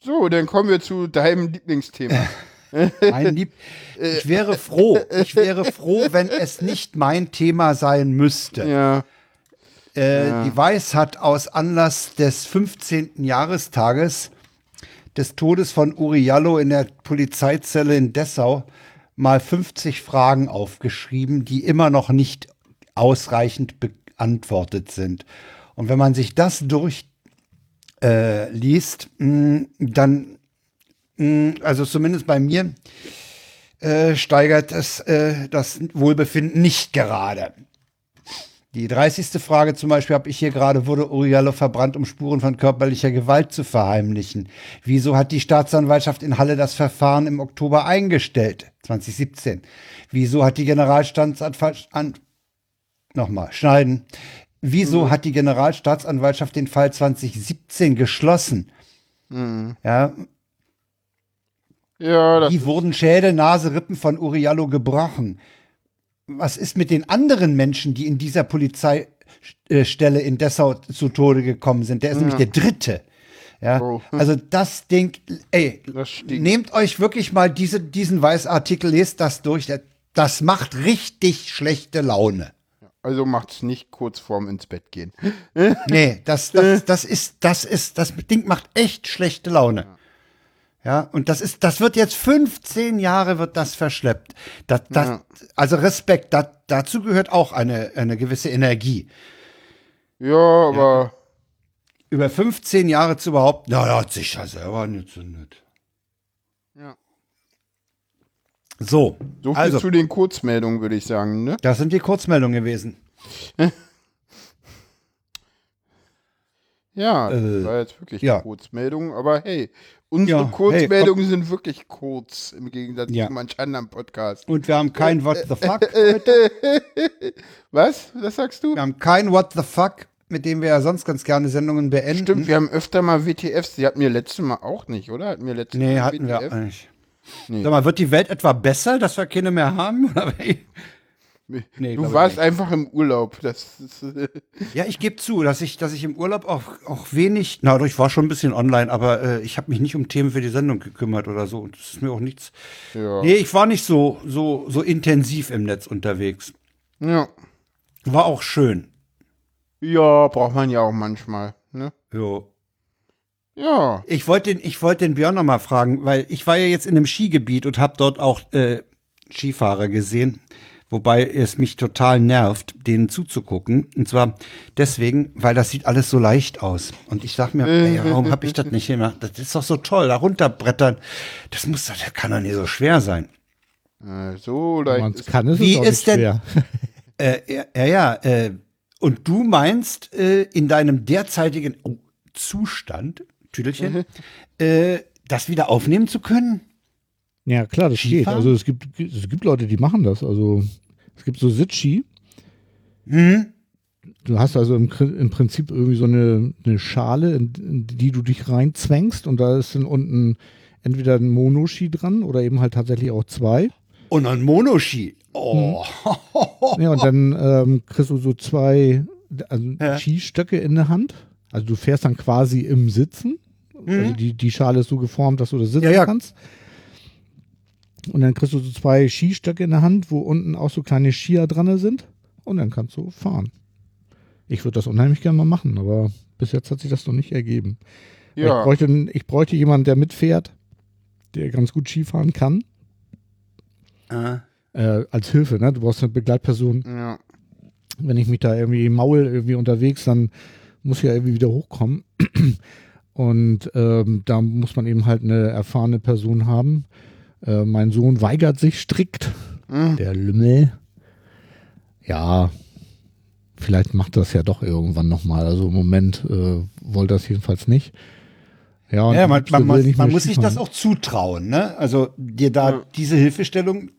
So, dann kommen wir zu deinem Lieblingsthema. <laughs> Mein Lieb, ich wäre froh, ich wäre froh, wenn es nicht mein Thema sein müsste. ja. Äh, Die Weiß hat aus Anlass des 15. Jahrestages des Todes von Uri Jallo in der Polizeizelle in Dessau mal 50 Fragen aufgeschrieben, die immer noch nicht ausreichend beantwortet sind. Und wenn man sich das durchliest, äh, mh, dann, mh, also zumindest bei mir, äh, steigert es äh, das Wohlbefinden nicht gerade. Die 30. Frage zum Beispiel habe ich hier gerade, wurde Uriallo verbrannt, um Spuren von körperlicher Gewalt zu verheimlichen? Wieso hat die Staatsanwaltschaft in Halle das Verfahren im Oktober eingestellt, 2017? Wieso hat die Generalstaatsanwaltschaft, an, nochmal, schneiden. Wieso hat die Generalstaatsanwaltschaft den Fall 2017 geschlossen? Ja, Ja, das wie wurden Schädel, Nase, Rippen von Uriallo gebrochen? Was ist mit den anderen Menschen, die in dieser Polizeistelle in Dessau zu Tode gekommen sind? Der ist nämlich der dritte. Ja, Oh. also das Ding, ey, Das nehmt euch wirklich mal diese, diesen Weißartikel, lest das durch. Das macht richtig schlechte Laune. also macht's nicht kurz vorm ins Bett gehen. Nee, das, das, <laughs> das ist, das ist, das Ding macht echt schlechte Laune. Ja, und das ist, das wird jetzt 15 Jahre wird das verschleppt. Das, das, Ja. Also Respekt, das, dazu gehört auch eine, eine gewisse Energie. Ja, aber Über 15 Jahre zu behaupten, na, ja, hat sich ja selber angezündet. Ja. So, so viel also, zu den Kurzmeldungen, würde ich sagen, ne? das sind die Kurzmeldungen gewesen. <laughs> Ja, das Äh, war jetzt wirklich ja. Kurzmeldungen, aber hey, unsere Ja, hey, Kurzmeldungen sind wirklich kurz im Gegensatz Ja. zu manch anderen Podcast. Und wir haben kein What the fuck. <laughs> Was? Was sagst du? Wir haben kein What the fuck, mit dem wir ja sonst ganz gerne Sendungen beenden. Stimmt, wir haben öfter mal WTFs. Die hatten wir letztes Mal auch nicht, oder? Hatten wir letztes Nee, Mal hatten wir WTF? auch nicht. Nee. Sag mal, wird die Welt etwa besser, dass wir keine mehr haben? Nee, du warst nicht. einfach im Urlaub. Das ist, äh, <laughs> Ja, ich gebe zu, dass ich, dass ich im Urlaub auch, auch wenig, na, ich war schon ein bisschen online, aber äh, ich habe mich nicht um Themen für die Sendung gekümmert oder so. Und das ist mir auch nichts. ja. Nee, ich war nicht so, so, so intensiv im Netz unterwegs. ja. War auch schön. Ja, braucht man ja auch manchmal. Ne? Jo. Ja. Ich wollte den, ich wollte den Björn noch mal fragen, weil ich war ja jetzt in einem Skigebiet und habe dort auch äh, Skifahrer gesehen, wobei es mich total nervt, denen zuzugucken. Und zwar deswegen, weil das sieht alles so leicht aus. Und ich sag mir, ey, warum habe ich das nicht gemacht? Das ist doch so toll, da runterbrettern. Das muss, das kann doch nicht so schwer sein. So Wenn leicht man es ist kann, ist Wie es auch ist nicht denn- schwer. <laughs> Äh, ja, ja, ja äh, und du meinst, äh, in deinem derzeitigen oh, Zustand, Tüdelchen, äh, das wieder aufnehmen zu können? Ja, klar, das geht. Skifahren? Also es gibt, es gibt Leute, die machen das. Also es gibt so Sitzski. Hm? Du hast also im, im Prinzip irgendwie so eine, eine Schale, in, in die du dich reinzwängst und da ist dann unten entweder ein Monoski dran oder eben halt tatsächlich auch zwei. Und ein Monoski. Oh. <laughs> Ja, und dann ähm, kriegst du so zwei also Ja. Skistöcke in der Hand. Also du fährst dann quasi im Sitzen. Also die, die Schale ist so geformt, dass du da sitzen Mhm. Ja, ja. kannst. Und dann kriegst du so zwei Skistöcke in der Hand, wo unten auch so kleine Skier dran sind. Und dann kannst du fahren. Ich würde das unheimlich gerne mal machen, aber bis jetzt hat sich das noch nicht ergeben. Ich, Ja. bräuchte, ich bräuchte jemanden, der mitfährt, der ganz gut Skifahren kann. Äh, Äh, als Hilfe, ne? Du brauchst eine Begleitperson. Ja. wenn ich mich da irgendwie im Maul irgendwie unterwegs, dann muss ich ja irgendwie wieder hochkommen. <clears throat> Und ähm, da muss man eben halt eine erfahrene Person haben. Äh, mein Sohn weigert sich strikt. Mhm. Der Lümmel. Ja, vielleicht macht das ja doch irgendwann nochmal. Also im Moment äh, wollte das jedenfalls nicht. Ja, Ja, man, man, man mehr muss sich das auch zutrauen, ne? Also dir da Ja. diese Hilfestellung.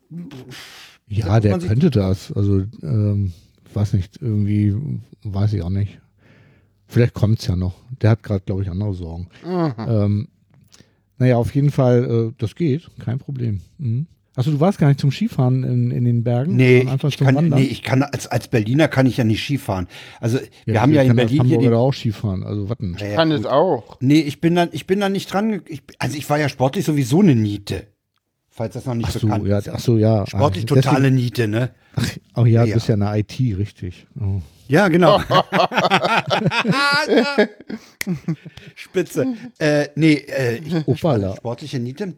Ja, der man könnte das. Also, ähm, weiß nicht, irgendwie, weiß ich auch nicht. Vielleicht kommt's ja noch. Der hat gerade, glaube ich, andere Sorgen. Mhm. Ähm, naja, auf jeden Fall, äh, das geht, kein Problem. Mhm. Achso, du warst gar nicht zum Skifahren in, in den Bergen? Nee, ich zum kann, Wandern? nee, ich kann als, als Berliner kann ich ja nicht Skifahren. Also wir Ja, haben ja ich in Berlin hier die, auch Skifahren, also warten. Ja, Kann es auch. Nee, ich bin da, ich bin da nicht dran. Ich, also ich war ja sportlich sowieso eine Niete. Falls das noch nicht Ach so, bekannt ja, ist. ach so, ja. Sportlich deswegen- totale Niete, ne? Oh ja, du Ja. bist ja eine IT, richtig. Oh. Ja, genau. <laughs> <laughs> <laughs> Spitze. Äh, nee, äh, ich, <laughs> Opala. sportliche Niete.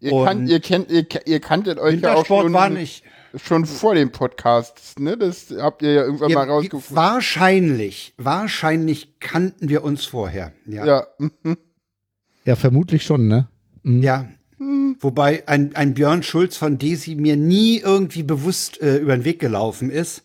Ihr, Und kannt, ihr, kennt, ihr, ihr kanntet euch ja auch schon, war nicht. schon vor dem Podcast, ne? Das habt ihr ja irgendwann Wir, mal wir, rausgefunden. wahrscheinlich, wahrscheinlich kannten wir uns vorher. Ja. Ja. mhm. Ja, vermutlich schon, ne? Mhm. Ja. Wobei ein, ein Björn Schulz von Desi mir nie irgendwie bewusst äh, über den Weg gelaufen ist.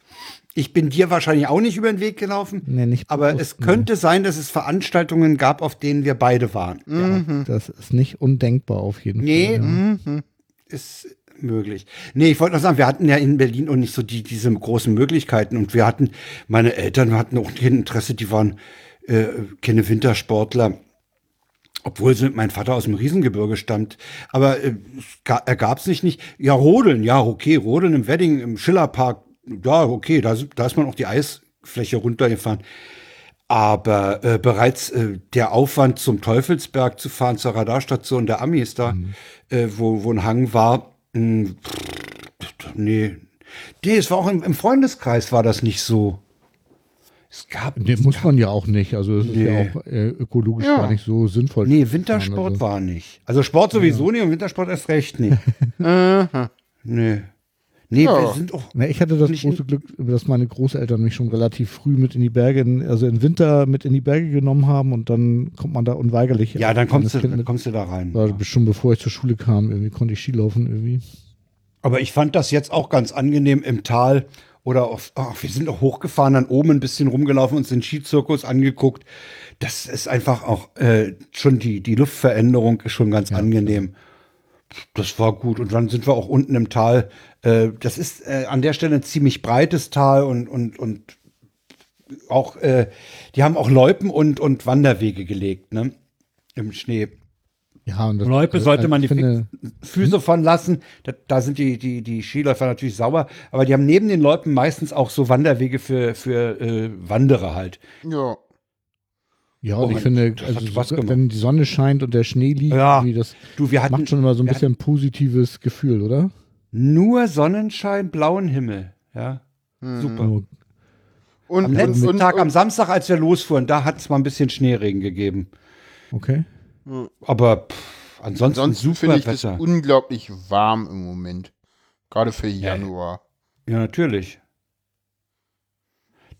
Ich bin dir wahrscheinlich auch nicht über den Weg gelaufen. Nee, nicht aber bewusst, es könnte sein, dass es Veranstaltungen gab, auf denen wir beide waren. Ja. Das ist nicht undenkbar auf jeden Nee, Fall. Ja. ist möglich. Nee, ich wollte noch sagen, wir hatten ja in Berlin auch nicht so die, diese großen Möglichkeiten und wir hatten, meine Eltern hatten auch kein Interesse, die waren äh, keine Wintersportler. Obwohl sie, mein Vater aus dem Riesengebirge stammt. Aber äh, ergab es sich nicht. Ja, Rodeln, ja, okay, Rodeln im Wedding, im Schillerpark, ja, okay, da, ist- da ist man auch die Eisfläche runtergefahren. Aber äh, bereits äh, der Aufwand zum Teufelsberg zu fahren, zur Radarstation der Amis da, äh, wo, wo ein Hang war, mh, pff, nee. Nee, es war auch im, im Freundeskreis war das nicht so. Es gab. Nee, muss man ja auch nicht. Also es ist ja Nee. auch äh, ökologisch Ja. gar nicht so sinnvoll. Nee, Wintersport fahren, also. war nicht. Also Sport sowieso nicht und Wintersport erst recht nicht. <laughs> Nee. Nee, Ja. wir sind auch. Na, ich hatte das große Glück, dass meine Großeltern mich schon relativ früh mit in die Berge, in, also im Winter mit in die Berge genommen haben und dann kommt man da unweigerlich. Ja, dann kommst du, Kind dann kommst du da rein. war schon bevor ich zur Schule kam, irgendwie konnte ich Skilaufen irgendwie. Aber ich fand das jetzt auch ganz angenehm im Tal oder auf, ach, wir sind auch hochgefahren, dann oben ein bisschen rumgelaufen, uns den Skizirkus angeguckt. Das ist einfach auch äh, schon die, die Luftveränderung ist schon ganz angenehm. Das war gut. Und dann sind wir auch unten im Tal. Äh, das ist äh, an der Stelle ein ziemlich breites Tal und, und, und auch, äh, die haben auch Loipen und, und Wanderwege gelegt, ne? Im Schnee. Ja, und das, Loipe also, sollte man ich die finde, Füße von lassen. Da, da sind die, die, die Skiläufer natürlich sauer. Aber die haben neben den Loipen meistens auch so Wanderwege für, für äh, Wanderer halt. Ja. Ja, und Oh, ich finde, also, wenn die Sonne scheint und der Schnee liegt, Ja. das Du, wir hatten macht schon immer so ein bisschen positives Gefühl, oder? Nur Sonnenschein, blauen Himmel. Ja, super. So, Und, Am letzten und, Tag, und, am Samstag, als wir losfuhren, da hat es mal ein bisschen Schneeregen gegeben. Okay. Aber pff, ansonsten, ansonsten super finde ich das Wetter. unglaublich warm im Moment. Gerade für Januar. Ja, natürlich.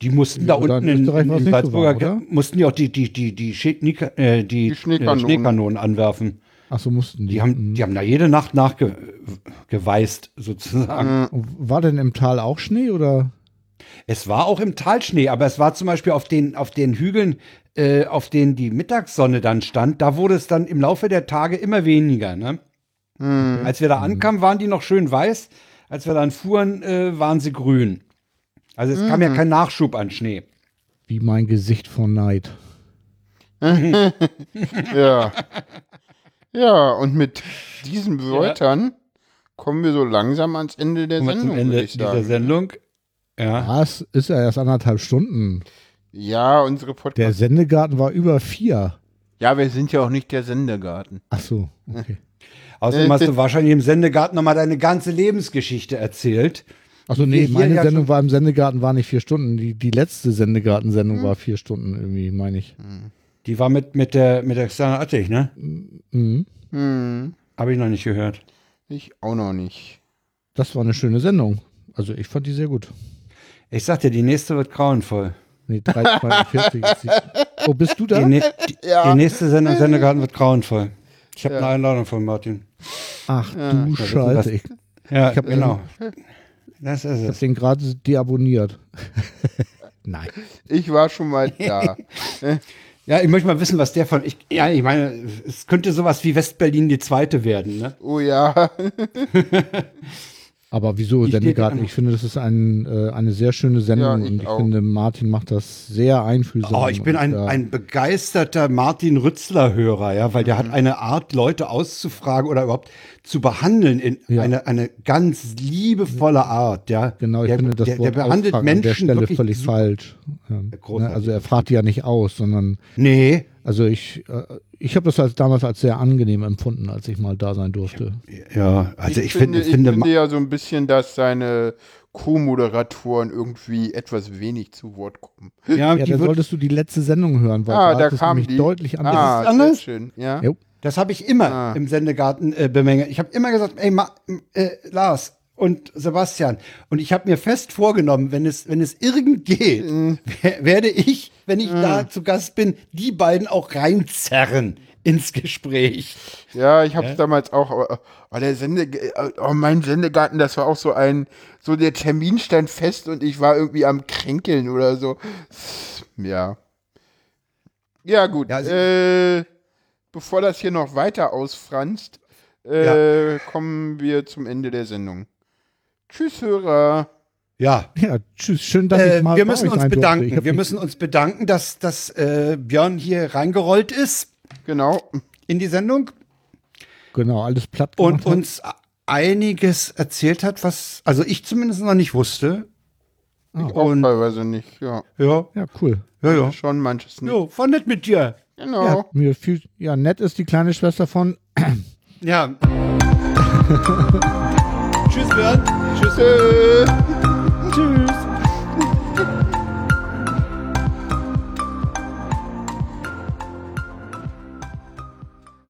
Die mussten da Ja, in unten in, in, nicht so Salzburger, warm, mussten die auch die, die, die, die, Schneeka- äh, die, Die Schneekanonen. äh, Schneekanonen anwerfen. Ach so, mussten die. Die haben, Mhm. die haben da jede Nacht nachgeweist, sozusagen. Mhm. War denn im Tal auch Schnee oder? Es war auch im Tal Schnee, aber es war zum Beispiel auf den, auf den Hügeln, äh, auf denen die Mittagssonne dann stand, da wurde es dann im Laufe der Tage immer weniger. Ne? Mhm. Als wir da ankamen, waren die noch schön weiß. Als wir dann fuhren, äh, waren sie grün. Also es kam ja kein Nachschub an Schnee. Wie mein Gesicht vor Neid. <laughs> Ja. Ja, und mit diesen Wörtern kommen wir so langsam ans Ende der Kommen wir Sendung, zum Ende würde ich dieser sagen. Sendung. Ja. Was? Ist ja erst anderthalb Stunden. Ja, unsere Der Podcast. Sendegarten war über vier. Ja, wir sind ja auch nicht der Sendegarten. Ach so, okay. <laughs> Außerdem hast du wahrscheinlich im Sendegarten nochmal deine ganze Lebensgeschichte erzählt. Achso, Wir nee, hier meine ja Sendung war im Sendegarten war nicht vier Stunden. Die, die letzte Sendegarten-Sendung war vier Stunden irgendwie, meine ich. Die war mit, mit der, mit der Xana Attich, ne? Mhm. Hm, Habe ich noch nicht gehört. ich auch noch nicht. Das war eine schöne Sendung. Also ich fand die sehr gut. Ich sag dir, die nächste wird grauenvoll. Nee, 342 ist die. Oh, bist du da? Die, ne die, Ja. die nächste Sendung Sendegarten wird grauenvoll. Ich habe eine Einladung von Martin. Ach du Ja, das- Scheiße. Ich, Ja, Ich hab, genau. Das ist ich hab es. den gerade deabonniert. <laughs> Nein. Ich war schon mal <laughs> da. <laughs> Ja, ich möchte mal wissen, was der von. Ich, ja, ich meine, es könnte sowas wie Westberlin die zweite werden, ne? Oh ja. <laughs> Aber wieso Sendegarten? am- Ich finde, das ist ein, äh, eine sehr schöne Sendung Ja, ich und ich auch. finde, Martin macht das sehr einfühlsam. Oh, ich bin ein, ein begeisterter Martin Rützler-Hörer, ja, weil der Mhm. hat eine Art, Leute auszufragen oder überhaupt zu behandeln in Ja. eine, eine ganz liebevolle Art, ja. Genau, ich der, finde das der, Wort der behandelt Ausfragen an Menschen der Stelle wirklich völlig super. falsch. Ja, ne? Also er fragt die ja nicht aus, sondern Nee, also ich, äh, ich habe das als, damals als sehr angenehm empfunden, als ich mal da sein durfte. ja, also ich, finde, finde, ich finde, ich finde ja so ein bisschen, dass seine Co-Moderatoren irgendwie etwas wenig zu Wort kommen. ja, Ja, dann solltest du die letzte Sendung hören, weil Ah, da, da kam nämlich die. deutlich anders. Ah, Ist anders? sehr schön. Ja. Jo. Das habe ich immer Ah. im Sendegarten äh, bemängelt. Ich habe immer gesagt, ey, Ma, äh, Lars und Sebastian, und ich habe mir fest vorgenommen, wenn es, wenn es irgend geht, wer- werde ich, wenn ich da zu Gast bin, die beiden auch reinzerren ins Gespräch. Ja, ich habe es damals auch, aber oh, der Sende, oh, mein Sendegarten, das war auch so ein, so der Termin stand fest und ich war irgendwie am Kränkeln oder so. Ja. Ja, gut. Ja, also- äh, bevor das hier noch weiter ausfranst, äh, kommen wir zum Ende der Sendung. Tschüss, Hörer. Ja, Ja, tschüss, schön, dass äh, ich mal wir bei müssen euch uns. Ich bedanken. Wir müssen uns bedanken, dass, dass äh, Björn hier reingerollt ist Genau. in die Sendung genau alles platt und gemacht hat. uns einiges erzählt hat, was, also ich zumindest noch nicht wusste. Ah. Auch Und teilweise nicht, ja. ja, Ja, cool. ja, ja. Schon manches nicht. Jo, war nett mit dir. Genau. Ja, mir viel, ja, nett ist die kleine Schwester von. <clears throat> Ja. <laughs> Tschüss, Björn. Tschüss. Tschüss. Tschüss.